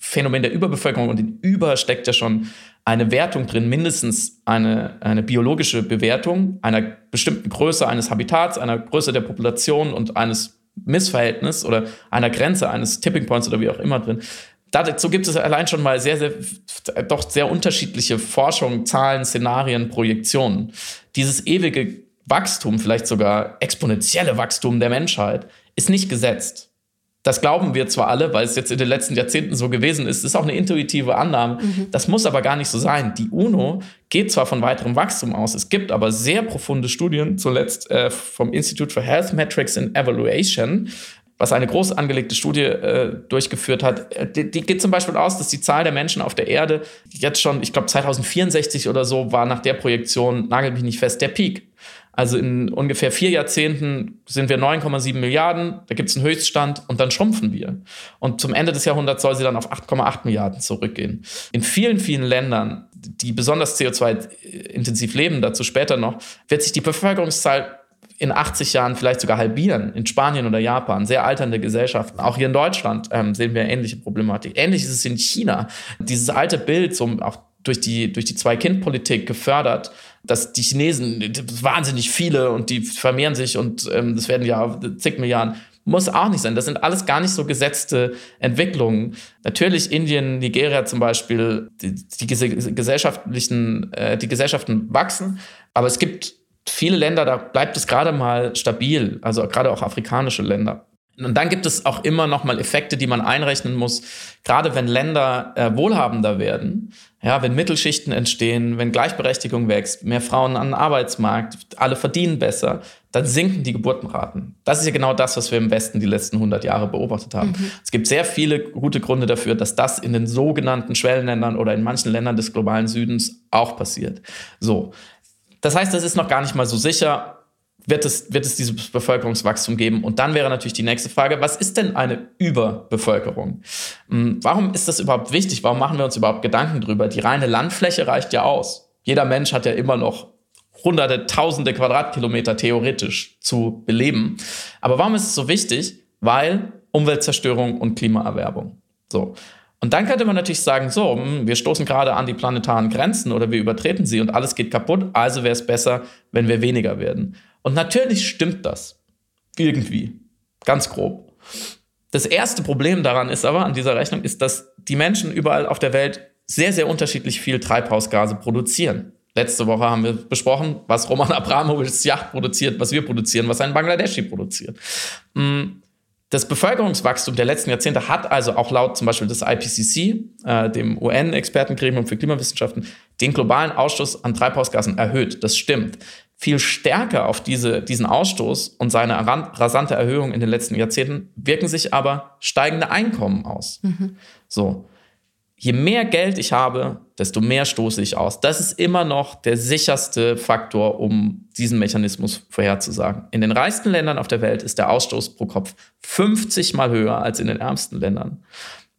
Phänomen der Überbevölkerung und in Über steckt ja schon eine Wertung drin, mindestens eine, eine biologische Bewertung einer bestimmten Größe eines Habitats, einer Größe der Population und eines Missverhältnisses oder einer Grenze, eines Tipping Points oder wie auch immer drin. Dazu gibt es allein schon mal sehr, sehr, doch sehr unterschiedliche Forschungen, Zahlen, Szenarien, Projektionen. Dieses ewige Wachstum, vielleicht sogar exponentielle Wachstum der Menschheit, ist nicht gesetzt. Das glauben wir zwar alle, weil es jetzt in den letzten Jahrzehnten so gewesen ist. Das ist auch eine intuitive Annahme. Mhm. Das muss aber gar nicht so sein. Die UNO geht zwar von weiterem Wachstum aus, es gibt aber sehr profunde Studien, zuletzt äh, vom Institute for Health Metrics and Evaluation, was eine groß angelegte Studie äh, durchgeführt hat, äh, die, die, geht zum Beispiel aus, dass die Zahl der Menschen auf der Erde jetzt schon, ich glaube 2064 oder so, war nach der Projektion, nagelt mich nicht fest, der Peak. Also in ungefähr vier Jahrzehnten sind wir 9,7 Milliarden, da gibt es einen Höchststand und dann schrumpfen wir. Und zum Ende des Jahrhunderts soll sie dann auf 8,8 Milliarden zurückgehen. In vielen, vielen Ländern, die besonders CO2-intensiv leben, dazu später noch, wird sich die Bevölkerungszahl in 80 Jahren vielleicht sogar halbieren, in Spanien oder Japan, sehr alternde Gesellschaften. Auch hier in Deutschland ähm, sehen wir ähnliche Problematik. Ähnlich ist es in China. Dieses alte Bild, so auch durch die, durch die Zwei-Kind-Politik gefördert, dass die Chinesen, wahnsinnig viele und die vermehren sich und ähm, das werden ja zig Milliarden. Muss auch nicht sein. Das sind alles gar nicht so gesetzte Entwicklungen. Natürlich Indien, Nigeria zum Beispiel, die, die gesellschaftlichen, äh, die Gesellschaften wachsen, aber es gibt viele Länder, da bleibt es gerade mal stabil, also gerade auch afrikanische Länder. Und dann gibt es auch immer noch mal Effekte, die man einrechnen muss, gerade wenn Länder äh, wohlhabender werden, ja, wenn Mittelschichten entstehen, wenn Gleichberechtigung wächst, mehr Frauen an den Arbeitsmarkt, alle verdienen besser, dann sinken die Geburtenraten. Das ist ja genau das, was wir im Westen die letzten 100 Jahre beobachtet haben. Mhm. Es gibt sehr viele gute Gründe dafür, dass das in den sogenannten Schwellenländern oder in manchen Ländern des globalen Südens auch passiert. So. Das heißt, das ist noch gar nicht mal so sicher wird es, wird es dieses Bevölkerungswachstum geben. Und dann wäre natürlich die nächste Frage, was ist denn eine Überbevölkerung? Hm, warum ist das überhaupt wichtig? Warum machen wir uns überhaupt Gedanken drüber? Die reine Landfläche reicht ja aus. Jeder Mensch hat ja immer noch hunderte, tausende Quadratkilometer theoretisch zu beleben. Aber warum ist es so wichtig? Weil Umweltzerstörung und Klimaerwerbung. So. Und dann könnte man natürlich sagen, so, hm, wir stoßen gerade an die planetaren Grenzen oder wir übertreten sie und alles geht kaputt, also wäre es besser, wenn wir weniger werden. Und natürlich stimmt das. Irgendwie. Ganz grob. Das erste Problem daran ist aber, an dieser Rechnung, ist, dass die Menschen überall auf der Welt sehr, sehr unterschiedlich viel Treibhausgase produzieren. Letzte Woche haben wir besprochen, was Roman Abramovichs Yacht produziert, was wir produzieren, was ein Bangladeschi produziert. Hm, das Bevölkerungswachstum der letzten Jahrzehnte hat also auch laut zum Beispiel des IPCC, äh, dem UN-Expertengremium für Klimawissenschaften, den globalen Ausstoß an Treibhausgasen erhöht. Das stimmt. Viel stärker auf diese, diesen Ausstoß und seine rasante Erhöhung in den letzten Jahrzehnten wirken sich aber steigende Einkommen aus. Mhm. So je mehr Geld ich habe, desto mehr stoße ich aus. Das ist immer noch der sicherste Faktor, um diesen Mechanismus vorherzusagen. In den reichsten Ländern auf der Welt ist der Ausstoß pro Kopf 50 mal höher als in den ärmsten Ländern.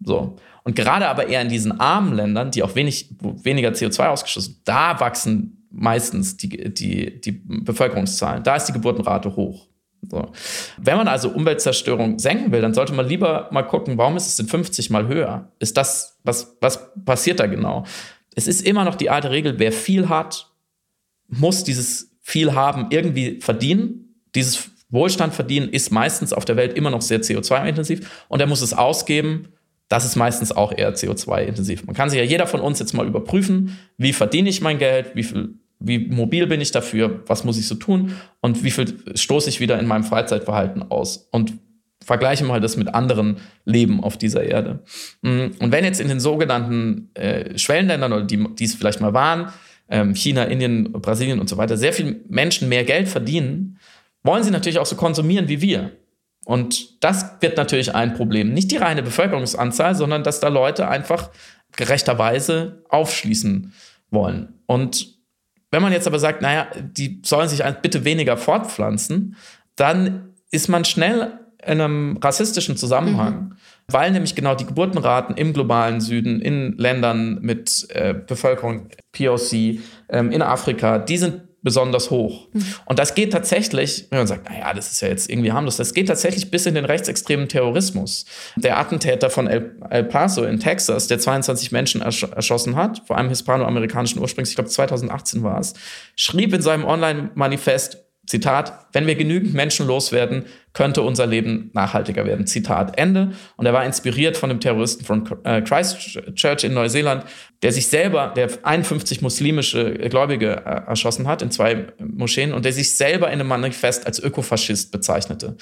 So. Und gerade aber eher in diesen armen Ländern, die auch wenig, weniger CO2 ausgestoßen, da wachsen meistens die, die, die Bevölkerungszahlen. Da ist die Geburtenrate hoch. So. Wenn man also Umweltzerstörung senken will, dann sollte man lieber mal gucken, warum ist es denn 50 mal höher? Ist das, was, was passiert da genau? Es ist immer noch die alte Regel, wer viel hat, muss dieses viel haben irgendwie verdienen. Dieses Wohlstand verdienen ist meistens auf der Welt immer noch sehr CO2-intensiv und er muss es ausgeben. Das ist meistens auch eher CO2-intensiv. Man kann sich ja jeder von uns jetzt mal überprüfen, wie verdiene ich mein Geld, wie viel wie mobil bin ich dafür, was muss ich so tun und wie viel stoße ich wieder in meinem Freizeitverhalten aus und vergleiche mal das mit anderen Leben auf dieser Erde. Mm, und wenn jetzt in den sogenannten äh, Schwellenländern oder die, die es vielleicht mal waren, ähm, China, Indien, Brasilien und so weiter, sehr viele Menschen mehr Geld verdienen, wollen sie natürlich auch so konsumieren wie wir. Und das wird natürlich ein Problem. Nicht die reine Bevölkerungsanzahl, sondern dass da Leute einfach gerechterweise aufschließen wollen. Und wenn man jetzt aber sagt, naja, die sollen sich bitte weniger fortpflanzen, dann ist man schnell in einem rassistischen Zusammenhang, mhm. weil nämlich genau die Geburtenraten im globalen Süden, in Ländern mit äh, Bevölkerung, POC, ähm, in Afrika, die sind besonders hoch. Mhm. Und das geht tatsächlich, wenn man sagt, naja, das ist ja jetzt irgendwie harmlos, das geht tatsächlich bis in den rechtsextremen Terrorismus. Der Attentäter von El, El Paso in Texas, der 22 Menschen ersch erschossen hat, vor allem hispanoamerikanischen Ursprungs, ich glaube 2018 war es, schrieb in seinem Online-Manifest, Zitat, wenn wir genügend Menschen loswerden, könnte unser Leben nachhaltiger werden. Zitat Ende. Und er war inspiriert von dem Terroristen von äh, Christchurch in Neuseeland, der sich selber, der 51 muslimische Gläubige äh, erschossen hat in zwei Moscheen und der sich selber in einem Manifest als Ökofaschist bezeichnete.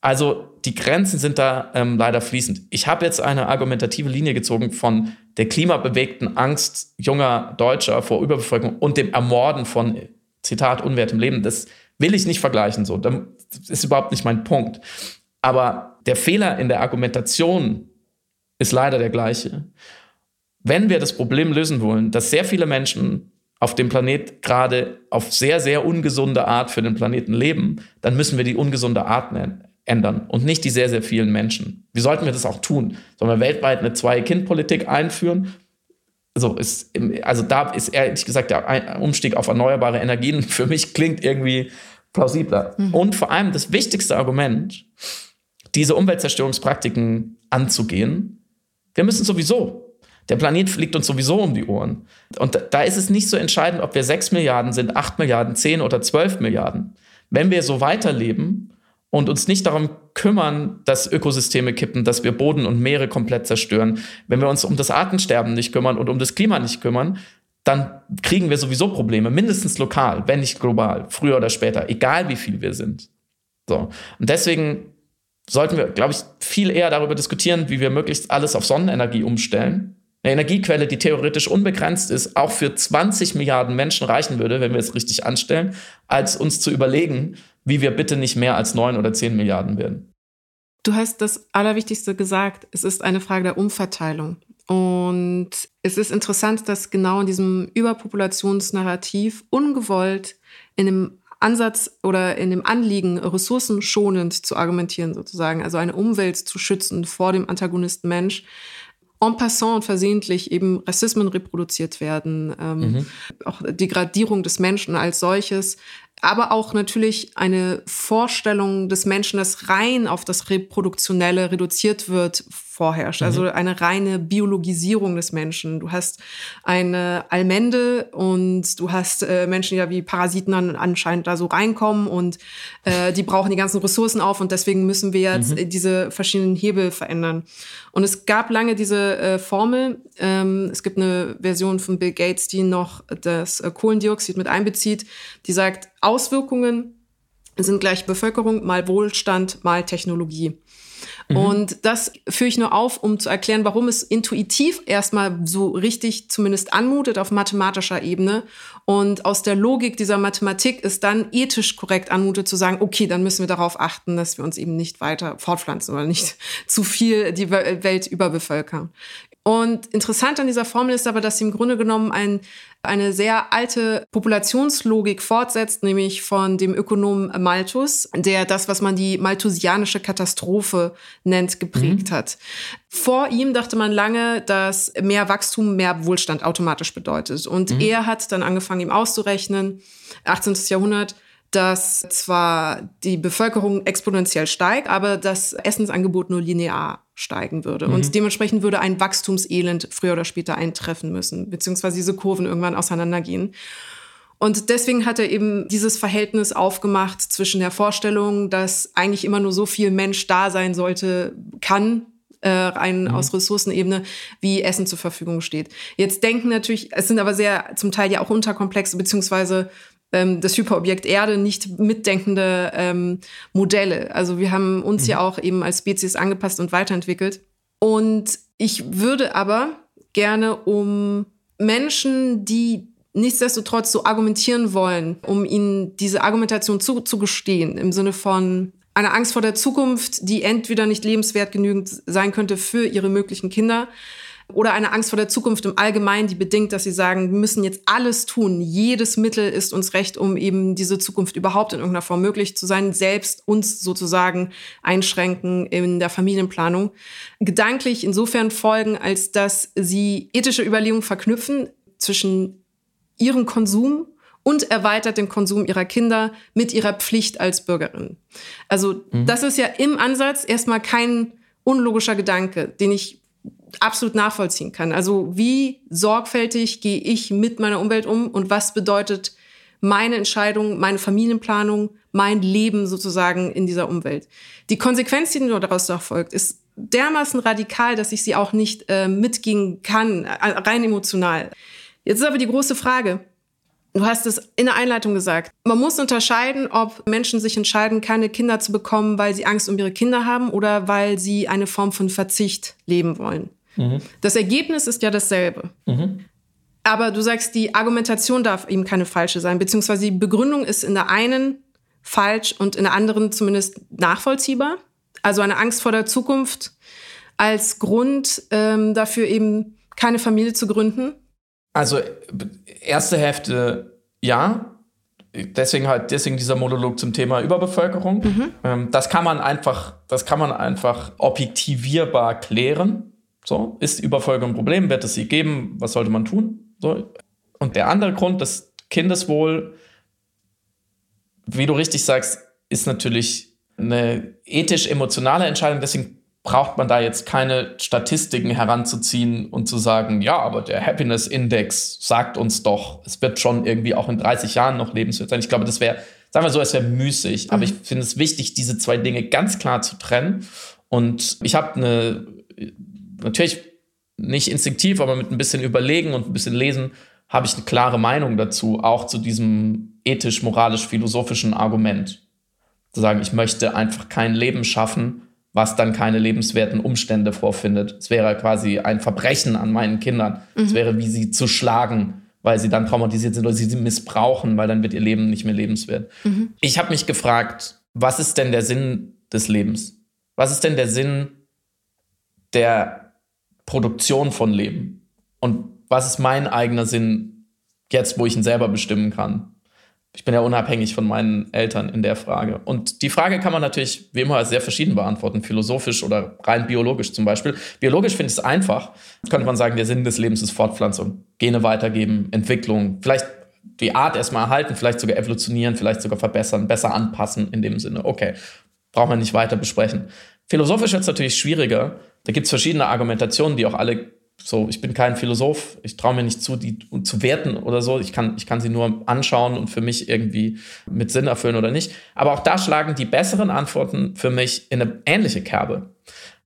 Also die Grenzen sind da ähm, leider fließend. Ich habe jetzt eine argumentative Linie gezogen von der klimabewegten Angst junger Deutscher vor Überbevölkerung und dem Ermorden von, Zitat, unwertem Leben. Das Will ich nicht vergleichen, so. Ist überhaupt nicht mein Punkt. Aber der Fehler in der Argumentation ist leider der gleiche. Wenn wir das Problem lösen wollen, dass sehr viele Menschen auf dem Planet gerade auf sehr, sehr ungesunde Art für den Planeten leben, dann müssen wir die ungesunde Art ändern und nicht die sehr, sehr vielen Menschen. Wie sollten wir das auch tun? Sollen wir weltweit eine Zwei-Kind-Politik einführen? So ist, also da ist ehrlich gesagt der Umstieg auf erneuerbare Energien für mich klingt irgendwie plausibler. Mhm. Und vor allem das wichtigste Argument, diese Umweltzerstörungspraktiken anzugehen, wir müssen sowieso. Der Planet fliegt uns sowieso um die Ohren. Und da ist es nicht so entscheidend, ob wir 6 Milliarden sind, 8 Milliarden, 10 oder 12 Milliarden. Wenn wir so weiterleben und uns nicht darum kümmern, dass Ökosysteme kippen, dass wir Boden und Meere komplett zerstören, wenn wir uns um das Artensterben nicht kümmern und um das Klima nicht kümmern, dann kriegen wir sowieso Probleme, mindestens lokal, wenn nicht global, früher oder später, egal wie viel wir sind. So. Und deswegen sollten wir, glaube ich, viel eher darüber diskutieren, wie wir möglichst alles auf Sonnenenergie umstellen. Eine Energiequelle, die theoretisch unbegrenzt ist, auch für 20 Milliarden Menschen reichen würde, wenn wir es richtig anstellen, als uns zu überlegen, wie wir bitte nicht mehr als 9 oder 10 Milliarden werden. Du hast das Allerwichtigste gesagt. Es ist eine Frage der Umverteilung. Und es ist interessant, dass genau in diesem Überpopulationsnarrativ ungewollt in einem Ansatz oder in dem Anliegen, ressourcenschonend zu argumentieren sozusagen, also eine Umwelt zu schützen vor dem Antagonisten Mensch, en passant versehentlich eben Rassismen reproduziert werden, ähm, mhm. auch Degradierung des Menschen als solches, aber auch natürlich eine Vorstellung des Menschen, das rein auf das Reproduktionelle reduziert wird, vorherrscht. Mhm. Also eine reine Biologisierung des Menschen. Du hast eine Allmende und du hast äh, Menschen, die ja wie Parasiten dann anscheinend da so reinkommen und äh, die brauchen die ganzen Ressourcen auf und deswegen müssen wir jetzt mhm. diese verschiedenen Hebel verändern. Und es gab lange diese äh, Formel. Ähm, es gibt eine Version von Bill Gates, die noch das äh, Kohlendioxid mit einbezieht, die sagt, Auswirkungen sind gleich Bevölkerung mal Wohlstand mal Technologie. Mhm. Und das führe ich nur auf, um zu erklären, warum es intuitiv erstmal so richtig zumindest anmutet auf mathematischer Ebene und aus der Logik dieser Mathematik ist dann ethisch korrekt anmutet zu sagen, okay, dann müssen wir darauf achten, dass wir uns eben nicht weiter fortpflanzen oder nicht zu viel die Welt überbevölkern. Und interessant an dieser Formel ist aber, dass sie im Grunde genommen ein, eine sehr alte Populationslogik fortsetzt, nämlich von dem Ökonomen Malthus, der das, was man die malthusianische Katastrophe nennt, geprägt mhm. hat. Vor ihm dachte man lange, dass mehr Wachstum mehr Wohlstand automatisch bedeutet. Und mhm. er hat dann angefangen, ihm auszurechnen, 18. Jahrhundert, dass zwar die Bevölkerung exponentiell steigt, aber das Essensangebot nur linear steigen würde. Mhm. Und dementsprechend würde ein Wachstumselend früher oder später eintreffen müssen, beziehungsweise diese Kurven irgendwann auseinandergehen. Und deswegen hat er eben dieses Verhältnis aufgemacht zwischen der Vorstellung, dass eigentlich immer nur so viel Mensch da sein sollte, kann, äh, rein mhm. aus Ressourcenebene, wie Essen zur Verfügung steht. Jetzt denken natürlich, es sind aber sehr zum Teil ja auch unterkomplexe, beziehungsweise ähm, das Hyperobjekt Erde nicht mitdenkende ähm, Modelle. Also wir haben uns mhm. ja auch eben als Spezies angepasst und weiterentwickelt. Und ich würde aber gerne um Menschen, die nichtsdestotrotz so argumentieren wollen, um ihnen diese Argumentation zuzugestehen, im Sinne von einer Angst vor der Zukunft, die entweder nicht lebenswert genügend sein könnte für ihre möglichen Kinder, oder eine Angst vor der Zukunft im Allgemeinen, die bedingt, dass sie sagen, wir müssen jetzt alles tun. Jedes Mittel ist uns recht, um eben diese Zukunft überhaupt in irgendeiner Form möglich zu sein, selbst uns sozusagen einschränken in der Familienplanung. Gedanklich insofern folgen, als dass sie ethische Überlegungen verknüpfen zwischen ihrem Konsum und erweitert den Konsum ihrer Kinder mit ihrer Pflicht als Bürgerin. Also mhm. das ist ja im Ansatz erstmal kein unlogischer Gedanke, den ich absolut nachvollziehen kann. Also wie sorgfältig gehe ich mit meiner Umwelt um und was bedeutet meine Entscheidung, meine Familienplanung, mein Leben sozusagen in dieser Umwelt. Die Konsequenz, die daraus doch folgt, ist dermaßen radikal, dass ich sie auch nicht äh, mitgehen kann, äh, rein emotional. Jetzt ist aber die große Frage, Du hast es in der Einleitung gesagt. Man muss unterscheiden, ob Menschen sich entscheiden, keine Kinder zu bekommen, weil sie Angst um ihre Kinder haben oder weil sie eine Form von Verzicht leben wollen. Mhm. Das Ergebnis ist ja dasselbe. Mhm. Aber du sagst, die Argumentation darf eben keine falsche sein, beziehungsweise die Begründung ist in der einen falsch und in der anderen zumindest nachvollziehbar. Also eine Angst vor der Zukunft als Grund ähm, dafür eben keine Familie zu gründen. Also erste Hälfte ja. Deswegen halt, deswegen dieser Monolog zum Thema Überbevölkerung. Mhm. Ähm, das kann man einfach, das kann man einfach objektivierbar klären. So, ist Überfolge ein Problem? Wird es sie geben? Was sollte man tun? So. Und der andere Grund, das Kindeswohl, wie du richtig sagst, ist natürlich eine ethisch-emotionale Entscheidung. Deswegen braucht man da jetzt keine Statistiken heranzuziehen und zu sagen, ja, aber der Happiness Index sagt uns doch, es wird schon irgendwie auch in 30 Jahren noch lebenswert sein. Ich glaube, das wäre, sagen wir so, es wäre müßig. Mhm. Aber ich finde es wichtig, diese zwei Dinge ganz klar zu trennen. Und ich habe eine natürlich nicht instinktiv, aber mit ein bisschen Überlegen und ein bisschen Lesen habe ich eine klare Meinung dazu, auch zu diesem ethisch-moralisch-philosophischen Argument. Zu sagen, ich möchte einfach kein Leben schaffen, was dann keine lebenswerten Umstände vorfindet. Es wäre quasi ein Verbrechen an meinen Kindern. Mhm. Es wäre wie sie zu schlagen, weil sie dann traumatisiert sind oder sie sie missbrauchen, weil dann wird ihr Leben nicht mehr lebenswert. Mhm. Ich habe mich gefragt, was ist denn der Sinn des Lebens? Was ist denn der Sinn der Produktion von Leben. Und was ist mein eigener Sinn jetzt, wo ich ihn selber bestimmen kann? Ich bin ja unabhängig von meinen Eltern in der Frage. Und die Frage kann man natürlich wie immer sehr verschieden beantworten, philosophisch oder rein biologisch zum Beispiel. Biologisch finde ich es einfach. Könnte man sagen, der Sinn des Lebens ist Fortpflanzung, Gene weitergeben, Entwicklung, vielleicht die Art erstmal erhalten, vielleicht sogar evolutionieren, vielleicht sogar verbessern, besser anpassen in dem Sinne. Okay, braucht man nicht weiter besprechen. Philosophisch wird es natürlich schwieriger. Da gibt es verschiedene Argumentationen, die auch alle so, ich bin kein Philosoph, ich traue mir nicht zu, die zu werten oder so. Ich kann, ich kann sie nur anschauen und für mich irgendwie mit Sinn erfüllen oder nicht. Aber auch da schlagen die besseren Antworten für mich in eine ähnliche Kerbe.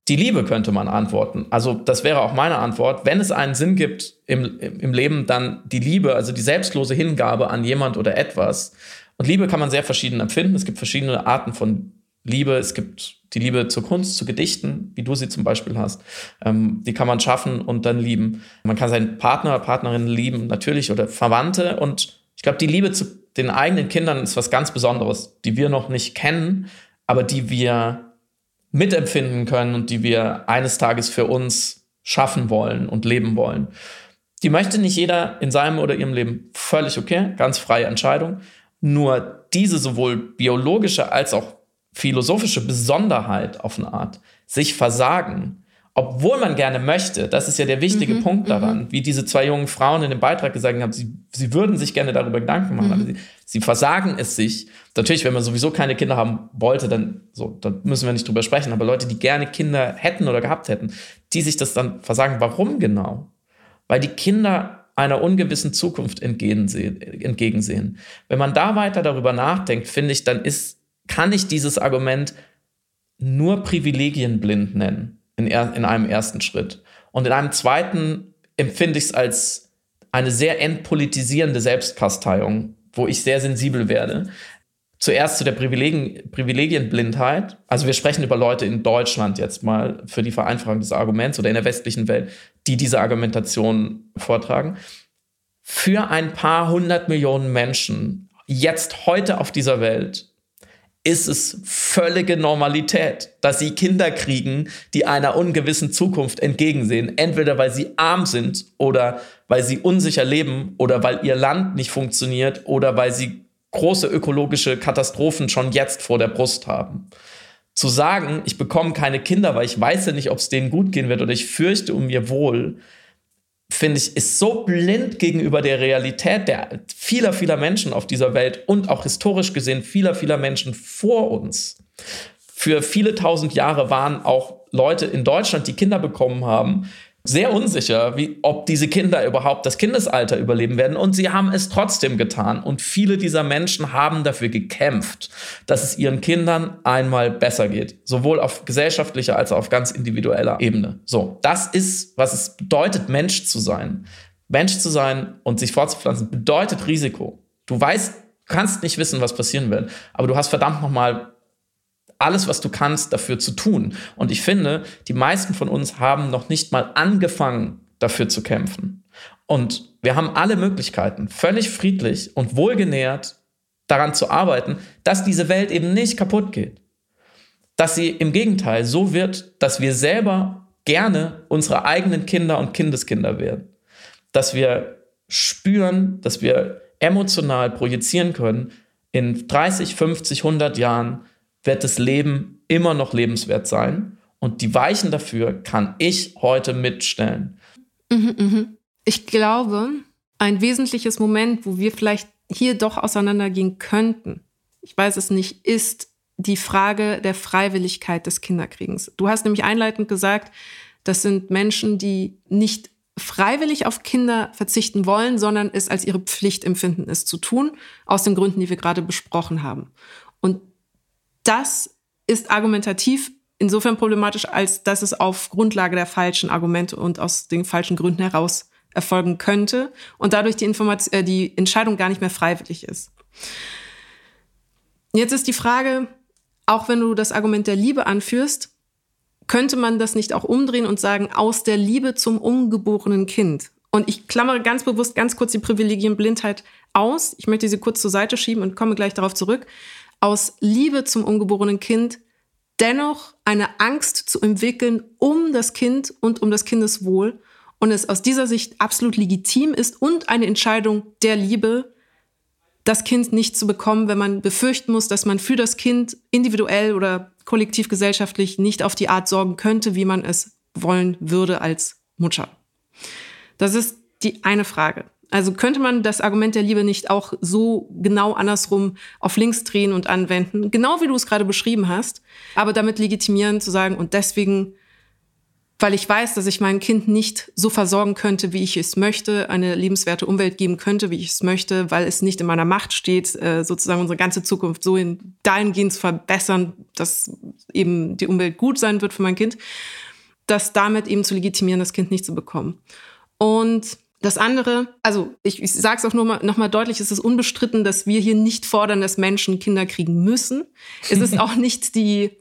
Die Liebe könnte man antworten. Also das wäre auch meine Antwort. Wenn es einen Sinn gibt im, im Leben, dann die Liebe, also die selbstlose Hingabe an jemand oder etwas. Und Liebe kann man sehr verschieden empfinden. Es gibt verschiedene Arten von Liebe. Es gibt die Liebe zur Kunst, zu Gedichten, wie du sie zum Beispiel hast. Ähm, die kann man schaffen und dann lieben. Man kann seinen Partner, Partnerin lieben, natürlich, oder Verwandte. Und ich glaube, die Liebe zu den eigenen Kindern ist was ganz Besonderes, die wir noch nicht kennen, aber die wir mitempfinden können und die wir eines Tages für uns schaffen wollen und leben wollen. Die möchte nicht jeder in seinem oder ihrem Leben völlig okay, ganz freie Entscheidung. Nur diese sowohl biologische als auch philosophische Besonderheit auf eine Art, sich versagen, obwohl man gerne möchte, das ist ja der wichtige mhm, Punkt daran, mhm. wie diese zwei jungen Frauen in dem Beitrag gesagt haben, sie, sie würden sich gerne darüber Gedanken machen, mhm. aber sie, sie, versagen es sich. Natürlich, wenn man sowieso keine Kinder haben wollte, dann, so, dann müssen wir nicht drüber sprechen, aber Leute, die gerne Kinder hätten oder gehabt hätten, die sich das dann versagen, warum genau? Weil die Kinder einer ungewissen Zukunft entgegensehen. Wenn man da weiter darüber nachdenkt, finde ich, dann ist kann ich dieses Argument nur privilegienblind nennen in, er, in einem ersten Schritt. Und in einem zweiten empfinde ich es als eine sehr entpolitisierende Selbstkasteiung, wo ich sehr sensibel werde. Zuerst zu der Privilegien, Privilegienblindheit. Also wir sprechen über Leute in Deutschland jetzt mal für die Vereinfachung des Arguments oder in der westlichen Welt, die diese Argumentation vortragen. Für ein paar hundert Millionen Menschen jetzt heute auf dieser Welt ist es völlige Normalität, dass sie Kinder kriegen, die einer ungewissen Zukunft entgegensehen. Entweder weil sie arm sind oder weil sie unsicher leben oder weil ihr Land nicht funktioniert oder weil sie große ökologische Katastrophen schon jetzt vor der Brust haben. Zu sagen, ich bekomme keine Kinder, weil ich weiß ja nicht, ob es denen gut gehen wird oder ich fürchte um ihr Wohl, finde ich, ist so blind gegenüber der Realität der vieler, vieler Menschen auf dieser Welt und auch historisch gesehen vieler, vieler Menschen vor uns. Für viele tausend Jahre waren auch Leute in Deutschland, die Kinder bekommen haben, sehr unsicher, wie, ob diese Kinder überhaupt das Kindesalter überleben werden. Und sie haben es trotzdem getan. Und viele dieser Menschen haben dafür gekämpft, dass es ihren Kindern einmal besser geht. Sowohl auf gesellschaftlicher als auch auf ganz individueller Ebene. So, das ist, was es bedeutet, Mensch zu sein. Mensch zu sein und sich fortzupflanzen bedeutet Risiko. Du weißt, kannst nicht wissen, was passieren wird, aber du hast verdammt nochmal alles, was du kannst, dafür zu tun. Und ich finde, die meisten von uns haben noch nicht mal angefangen, dafür zu kämpfen. Und wir haben alle Möglichkeiten, völlig friedlich und wohlgenährt daran zu arbeiten, dass diese Welt eben nicht kaputt geht. Dass sie im Gegenteil so wird, dass wir selber gerne unsere eigenen Kinder und Kindeskinder werden. Dass wir spüren, dass wir emotional projizieren können, in 30, 50, 100 Jahren wird das Leben immer noch lebenswert sein. Und die Weichen dafür kann ich heute mitstellen. Mhm, mhm. Ich glaube, ein wesentliches Moment, wo wir vielleicht hier doch auseinandergehen könnten, ich weiß es nicht, ist die Frage der Freiwilligkeit des Kinderkriegens. Du hast nämlich einleitend gesagt, das sind Menschen, die nicht freiwillig auf Kinder verzichten wollen, sondern es als ihre Pflicht empfinden, es zu tun, aus den Gründen, die wir gerade besprochen haben. Das ist argumentativ insofern problematisch, als dass es auf Grundlage der falschen Argumente und aus den falschen Gründen heraus erfolgen könnte und dadurch die, Information, äh, die Entscheidung gar nicht mehr freiwillig ist. Jetzt ist die Frage, auch wenn du das Argument der Liebe anführst, könnte man das nicht auch umdrehen und sagen, aus der Liebe zum ungeborenen Kind? Und ich klammere ganz bewusst ganz kurz die Privilegienblindheit aus. Ich möchte sie kurz zur Seite schieben und komme gleich darauf zurück aus Liebe zum ungeborenen Kind dennoch eine Angst zu entwickeln um das Kind und um das Kindeswohl und es aus dieser Sicht absolut legitim ist und eine Entscheidung der Liebe, das Kind nicht zu bekommen, wenn man befürchten muss, dass man für das Kind individuell oder kollektiv gesellschaftlich nicht auf die Art sorgen könnte, wie man es wollen würde als Mutter. Das ist die eine Frage. Also könnte man das Argument der Liebe nicht auch so genau andersrum auf links drehen und anwenden, genau wie du es gerade beschrieben hast, aber damit legitimieren zu sagen, und deswegen weil ich weiß, dass ich mein Kind nicht so versorgen könnte, wie ich es möchte, eine lebenswerte Umwelt geben könnte, wie ich es möchte, weil es nicht in meiner Macht steht, äh, sozusagen unsere ganze Zukunft so in dahingehend zu verbessern, dass eben die Umwelt gut sein wird für mein Kind, das damit eben zu legitimieren, das Kind nicht zu bekommen. Und das andere, also ich, ich sage es auch nur mal, noch mal deutlich, es ist unbestritten, dass wir hier nicht fordern, dass Menschen Kinder kriegen müssen. Es ist auch nicht die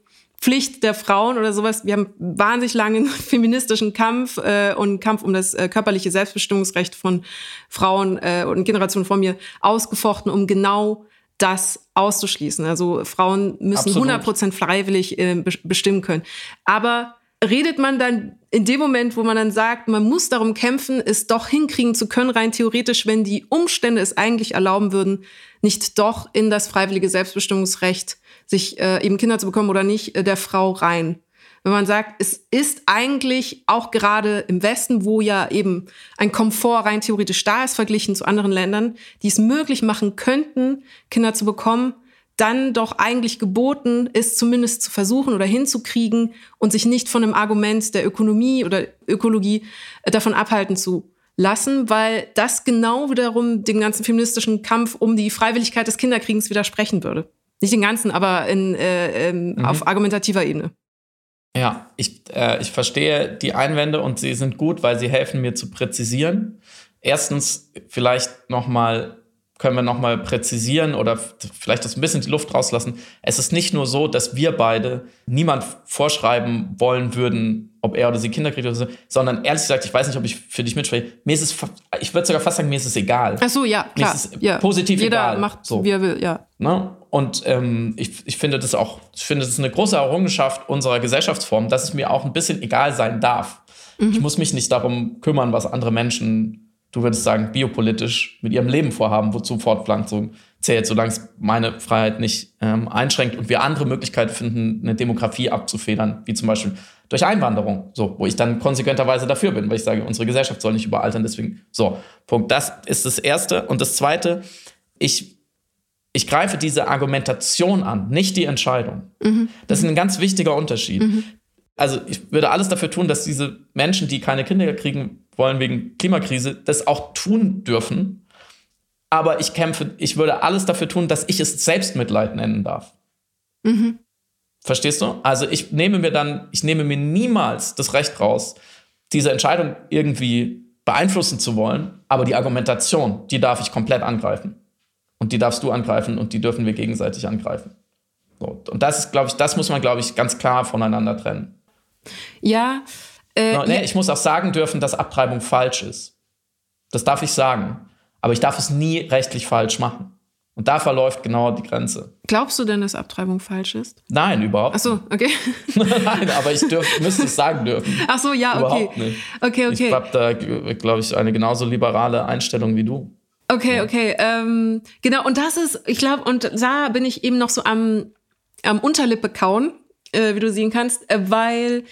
Pflicht der Frauen oder sowas. Wir haben wahnsinnig langen feministischen Kampf äh, und Kampf um das äh, körperliche Selbstbestimmungsrecht von Frauen äh, und Generationen vor mir ausgefochten, um genau das auszuschließen. Also Frauen müssen Absolut. 100% freiwillig äh, bestimmen können. Aber redet man dann in dem Moment, wo man dann sagt, man muss darum kämpfen, es doch hinkriegen zu können, rein theoretisch, wenn die Umstände es eigentlich erlauben würden, nicht doch in das freiwillige Selbstbestimmungsrecht sich äh, eben Kinder zu bekommen oder nicht, äh, der Frau rein. Wenn man sagt, es ist eigentlich auch gerade im Westen, wo ja eben ein Komfort rein theoretisch da ist, verglichen zu anderen Ländern, die es möglich machen könnten, Kinder zu bekommen, dann doch eigentlich geboten ist, zumindest zu versuchen oder hinzukriegen und sich nicht von einem Argument der Ökonomie oder Ökologie äh, davon abhalten zu lassen, weil das genau wiederum dem ganzen feministischen Kampf um die Freiwilligkeit des Kinderkriegens widersprechen würde. Nicht den ganzen, aber in, äh, ähm, mhm. auf argumentativer Ebene. Ja, ich, äh, ich verstehe die Einwände und sie sind gut, weil sie helfen mir zu präzisieren. Erstens vielleicht nochmal können wir nochmal präzisieren oder vielleicht das ein bisschen die Luft rauslassen. Es ist nicht nur so, dass wir beide niemand vorschreiben wollen würden, ob er oder sie Kinder kriegt oder so, sondern ehrlich gesagt, ich weiß nicht, ob ich für dich mitspreche. Mir ist es, ich würde sogar fast sagen, mir ist es egal. Ach so, ja, klar. Mir ist es ja. positiv Jeder egal. macht, so. wie er will, ja. Ne? Und ähm, ich, ich finde das auch, ich finde das ist eine große Errungenschaft unserer Gesellschaftsform, dass es mir auch ein bisschen egal sein darf. Mhm. Ich muss mich nicht darum kümmern, was andere Menschen du würdest sagen, biopolitisch mit ihrem Leben vorhaben, wozu Fortpflanzung zählt, solange es meine Freiheit nicht ähm, einschränkt und wir andere Möglichkeiten finden, eine Demografie abzufedern, wie zum Beispiel durch Einwanderung, so, wo ich dann konsequenterweise dafür bin, weil ich sage, unsere Gesellschaft soll nicht überaltern, deswegen, so, Punkt. Das ist das Erste. Und das Zweite, ich, ich greife diese Argumentation an, nicht die Entscheidung. Mhm. Das ist ein ganz wichtiger Unterschied. Mhm. Also ich würde alles dafür tun, dass diese Menschen, die keine Kinder kriegen, wollen wegen Klimakrise, das auch tun dürfen. Aber ich kämpfe, ich würde alles dafür tun, dass ich es Selbstmitleid nennen darf. Mhm. Verstehst du? Also ich nehme mir dann, ich nehme mir niemals das Recht raus, diese Entscheidung irgendwie beeinflussen zu wollen, aber die Argumentation, die darf ich komplett angreifen. Und die darfst du angreifen und die dürfen wir gegenseitig angreifen. So, und das ist, glaube ich, das muss man, glaube ich, ganz klar voneinander trennen. Ja, äh, no, nee, ich muss auch sagen dürfen, dass Abtreibung falsch ist. Das darf ich sagen. Aber ich darf es nie rechtlich falsch machen. Und da verläuft genau die Grenze. Glaubst du denn, dass Abtreibung falsch ist? Nein, überhaupt nicht. Ach so, okay. Nein, aber ich dürf, müsste es sagen dürfen. Ach so, ja, überhaupt okay. Nicht. Okay, okay. Ich habe da, glaube ich, eine genauso liberale Einstellung wie du. Okay, okay. Ähm, genau, und das ist, ich glaube, und da bin ich eben noch so am, am Unterlippe kauen, äh, wie du sehen kannst, äh, weil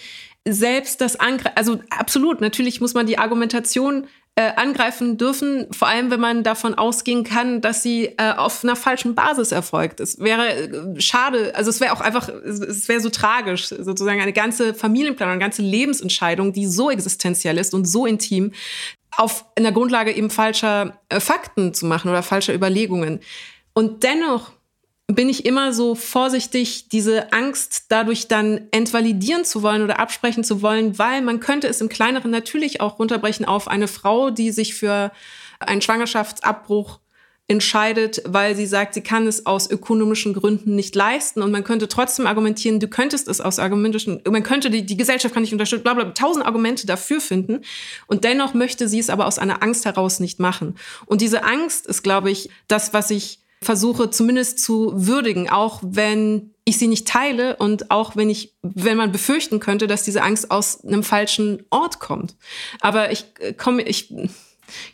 selbst das Angreifen, also absolut, natürlich muss man die Argumentation äh, angreifen dürfen, vor allem wenn man davon ausgehen kann, dass sie äh, auf einer falschen Basis erfolgt. Es wäre äh, schade, also es wäre auch einfach, es wäre so tragisch, sozusagen eine ganze Familienplanung, eine ganze Lebensentscheidung, die so existenziell ist und so intim, auf einer Grundlage eben falscher äh, Fakten zu machen oder falscher Überlegungen. Und dennoch bin ich immer so vorsichtig, diese Angst dadurch dann entvalidieren zu wollen oder absprechen zu wollen, weil man könnte es im Kleineren natürlich auch runterbrechen auf eine Frau, die sich für einen Schwangerschaftsabbruch entscheidet, weil sie sagt, sie kann es aus ökonomischen Gründen nicht leisten. Und man könnte trotzdem argumentieren, du könntest es aus argumentischen, man könnte die, die Gesellschaft kann nicht unterstützen, bla, bla, tausend Argumente dafür finden. Und dennoch möchte sie es aber aus einer Angst heraus nicht machen. Und diese Angst ist, glaube ich, das, was ich versuche zumindest zu würdigen, auch wenn ich sie nicht teile und auch wenn ich, wenn man befürchten könnte, dass diese Angst aus einem falschen Ort kommt. Aber ich äh, komme, ich,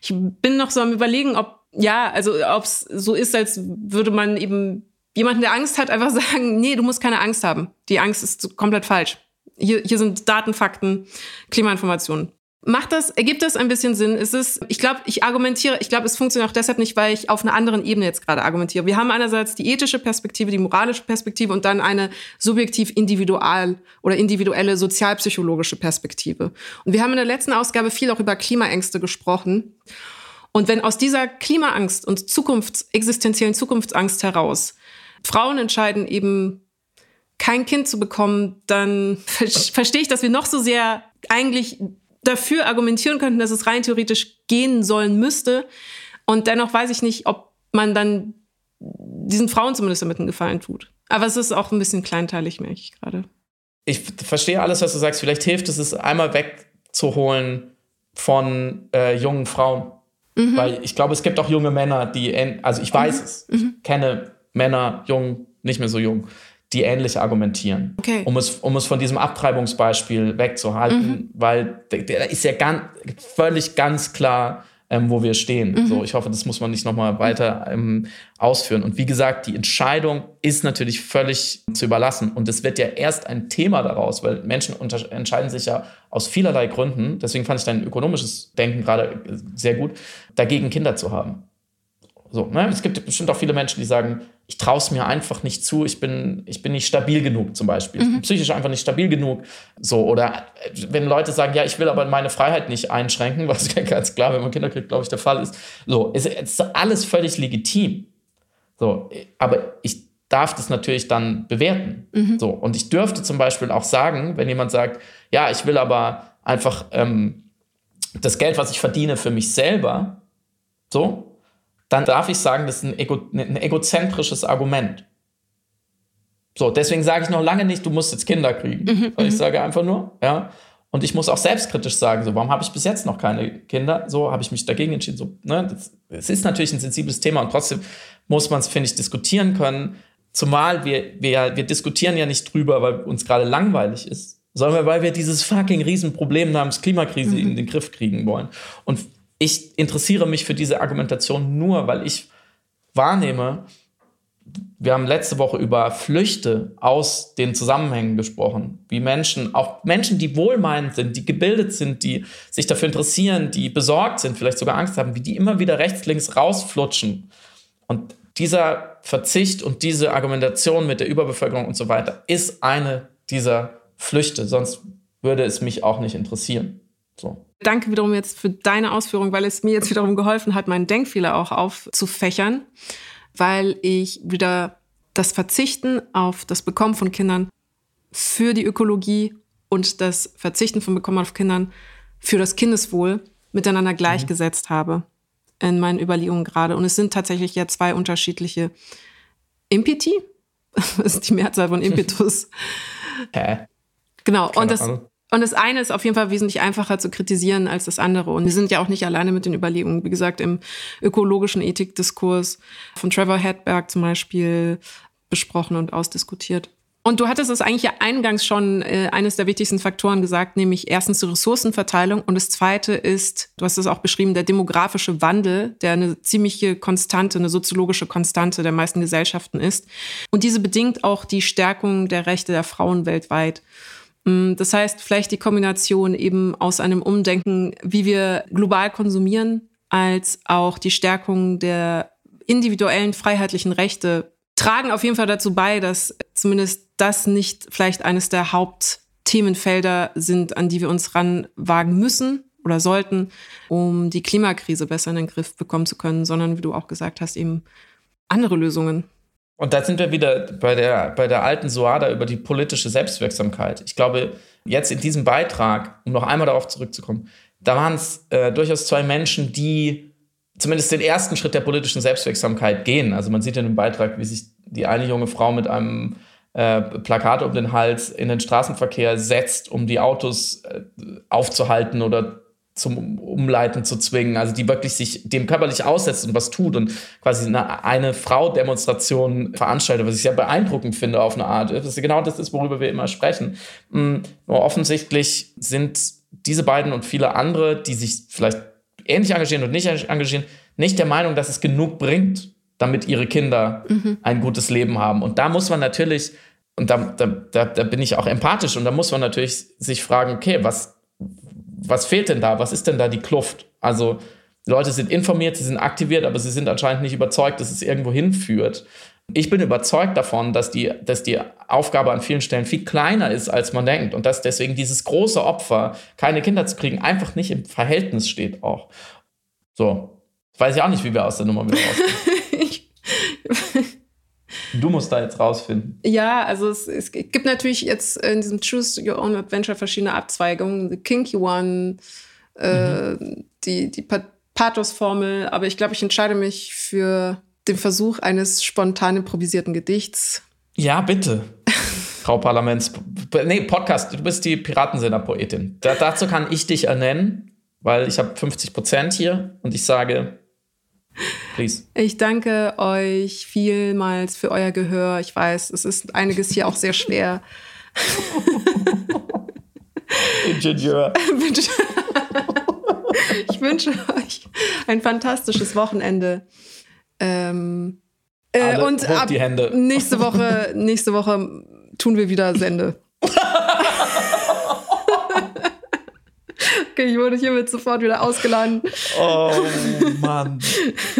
ich bin noch so am überlegen, ob ja, also ob es so ist, als würde man eben jemanden, der Angst hat, einfach sagen, nee, du musst keine Angst haben. Die Angst ist komplett falsch. Hier, hier sind Daten, Fakten, Klimainformationen. Macht das, ergibt das ein bisschen Sinn? Ist es, ich glaube, ich argumentiere, ich glaube, es funktioniert auch deshalb nicht, weil ich auf einer anderen Ebene jetzt gerade argumentiere. Wir haben einerseits die ethische Perspektive, die moralische Perspektive und dann eine subjektiv individual oder individuelle sozialpsychologische Perspektive. Und wir haben in der letzten Ausgabe viel auch über Klimaängste gesprochen. Und wenn aus dieser Klimaangst und Zukunfts-, existenziellen Zukunftsangst heraus Frauen entscheiden eben kein Kind zu bekommen, dann ver verstehe ich, dass wir noch so sehr eigentlich dafür argumentieren könnten, dass es rein theoretisch gehen sollen müsste. Und dennoch weiß ich nicht, ob man dann diesen Frauen zumindest damit einen Gefallen tut. Aber es ist auch ein bisschen kleinteilig, merke ich gerade. Ich verstehe alles, was du sagst. Vielleicht hilft es, es einmal wegzuholen von äh, jungen Frauen. Mhm. Weil ich glaube, es gibt auch junge Männer, die, also ich weiß mhm. es, ich mhm. kenne Männer, jung, nicht mehr so jung, die ähnlich argumentieren, okay. um, es, um es von diesem Abtreibungsbeispiel wegzuhalten, mhm. weil da ist ja ganz, völlig ganz klar, ähm, wo wir stehen. Mhm. So, ich hoffe, das muss man nicht nochmal weiter ähm, ausführen. Und wie gesagt, die Entscheidung ist natürlich völlig zu überlassen. Und es wird ja erst ein Thema daraus, weil Menschen entscheiden sich ja aus vielerlei Gründen, deswegen fand ich dein ökonomisches Denken gerade sehr gut, dagegen Kinder zu haben. So, ne? Es gibt bestimmt auch viele Menschen, die sagen, ich traue es mir einfach nicht zu, ich bin, ich bin nicht stabil genug zum Beispiel. Mhm. Ich bin psychisch einfach nicht stabil genug. So, oder wenn Leute sagen, ja, ich will aber meine Freiheit nicht einschränken, was ganz klar, wenn man Kinder kriegt, glaube ich, der Fall ist. So, ist, ist alles völlig legitim. So, aber ich darf das natürlich dann bewerten. Mhm. So, und ich dürfte zum Beispiel auch sagen, wenn jemand sagt, ja, ich will aber einfach ähm, das Geld, was ich verdiene, für mich selber, so, dann darf ich sagen, das ist ein, ego, ein egozentrisches Argument. So, deswegen sage ich noch lange nicht, du musst jetzt Kinder kriegen. Mhm, ich mhm. sage einfach nur, ja. Und ich muss auch selbstkritisch sagen, so, warum habe ich bis jetzt noch keine Kinder? So habe ich mich dagegen entschieden. So, ne? Es ist natürlich ein sensibles Thema und trotzdem muss man es, finde ich, diskutieren können. Zumal wir, wir, wir diskutieren ja nicht drüber, weil uns gerade langweilig ist, sondern weil wir dieses fucking Riesenproblem namens Klimakrise mhm. in den Griff kriegen wollen. Und ich interessiere mich für diese Argumentation nur, weil ich wahrnehme, wir haben letzte Woche über Flüchte aus den Zusammenhängen gesprochen, wie Menschen, auch Menschen, die wohlmeinend sind, die gebildet sind, die sich dafür interessieren, die besorgt sind, vielleicht sogar Angst haben, wie die immer wieder rechts, links rausflutschen. Und dieser Verzicht und diese Argumentation mit der Überbevölkerung und so weiter ist eine dieser Flüchte, sonst würde es mich auch nicht interessieren. So. Danke wiederum jetzt für deine Ausführung, weil es mir jetzt wiederum geholfen hat, meinen Denkfehler auch aufzufächern, weil ich wieder das Verzichten auf das Bekommen von Kindern für die Ökologie und das Verzichten von Bekommen auf Kindern für das Kindeswohl miteinander gleichgesetzt mhm. habe in meinen Überlegungen gerade. Und es sind tatsächlich ja zwei unterschiedliche Impeti. Das ist die Mehrzahl von Impetus. Hä? Genau. Keine und das, Ahnung. Und das eine ist auf jeden Fall wesentlich einfacher zu kritisieren als das andere. Und wir sind ja auch nicht alleine mit den Überlegungen. Wie gesagt, im ökologischen Ethikdiskurs von Trevor Hedberg zum Beispiel besprochen und ausdiskutiert. Und du hattest es eigentlich ja eingangs schon äh, eines der wichtigsten Faktoren gesagt, nämlich erstens die Ressourcenverteilung und das zweite ist, du hast es auch beschrieben, der demografische Wandel, der eine ziemliche Konstante, eine soziologische Konstante der meisten Gesellschaften ist. Und diese bedingt auch die Stärkung der Rechte der Frauen weltweit. Mm, das heißt, vielleicht die Kombination eben aus einem Umdenken, wie wir global konsumieren, als auch die Stärkung der individuellen freiheitlichen Rechte tragen auf jeden Fall dazu bei, dass zumindest das nicht vielleicht eines der Hauptthemenfelder sind, an die wir uns ranwagen müssen oder sollten, um die Klimakrise besser in den Griff bekommen zu können, sondern wie du auch gesagt hast, eben andere Lösungen und da sind wir wieder bei der, bei der alten Soada über die politische Selbstwirksamkeit. Ich glaube, jetzt in diesem Beitrag, um noch einmal darauf zurückzukommen, da waren es äh, durchaus zwei Menschen, die zumindest den ersten Schritt der politischen Selbstwirksamkeit gehen. Also man sieht in dem Beitrag, wie sich die eine junge Frau mit einem äh, Plakat um den Hals in den Straßenverkehr setzt, um die Autos äh, aufzuhalten oder zum Umleiten zu zwingen, also die wirklich sich dem körperlich aussetzt und was tut und quasi eine, eine Frau-Demonstration veranstaltet, was ich sehr beeindruckend finde auf eine Art. Das ist genau das ist, worüber wir immer sprechen. Mm, nur offensichtlich sind diese beiden und viele andere, die sich vielleicht ähnlich engagieren und nicht engagieren, nicht der Meinung, dass es genug bringt, damit ihre Kinder mhm. ein gutes Leben haben. Und da muss man natürlich, und da, da, da, da bin ich auch empathisch, und da muss man natürlich sich fragen, okay, was, was fehlt denn da? Was ist denn da die Kluft? Also, die Leute sind informiert, sie sind aktiviert, aber sie sind anscheinend nicht überzeugt, dass es irgendwo hinführt. Ich bin überzeugt davon, dass die, dass die Aufgabe an vielen Stellen viel kleiner ist, als man denkt. Und dass deswegen dieses große Opfer, keine Kinder zu kriegen, einfach nicht im Verhältnis steht auch. So. Weiß ich auch nicht, wie wir aus der Nummer wieder rauskommen. Du musst da jetzt rausfinden. Ja, also es, es, gibt natürlich jetzt in diesem Choose Your Own Adventure verschiedene Abzweigungen. The Kinky One, äh, mhm. die, die Pathos-Formel, aber ich glaube, ich entscheide mich für den Versuch eines spontan improvisierten Gedichts. Ja, bitte. Frau Parlaments. Nee, Podcast, du bist die Piratensender-Poetin. Da, dazu kann ich dich ernennen, weil ich habe 50 Prozent hier und ich sage, please. Ich danke euch vielmals für euer Gehör. Ich weiß, es ist einiges hier auch sehr schwer. Ingenieur. ich wünsche euch ein fantastisches Wochenende. Ähm, äh, und ab die Hände. nächste Woche, nächste Woche tun wir wieder Sende. Okay, ich wurde hiermit sofort wieder ausgeladen. Oh Mann.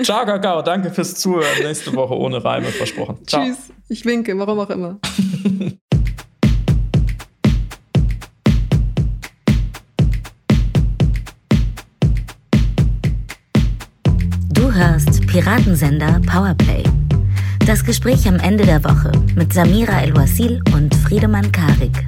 Ciao, Kakao. Danke fürs Zuhören. Nächste Woche ohne Reime versprochen. Ciao. Tschüss. Ich winke, warum auch immer. hörst Piratensender Powerplay. Das Gespräch am Ende der Woche mit Samira El-Wasil und Friedemann Karik.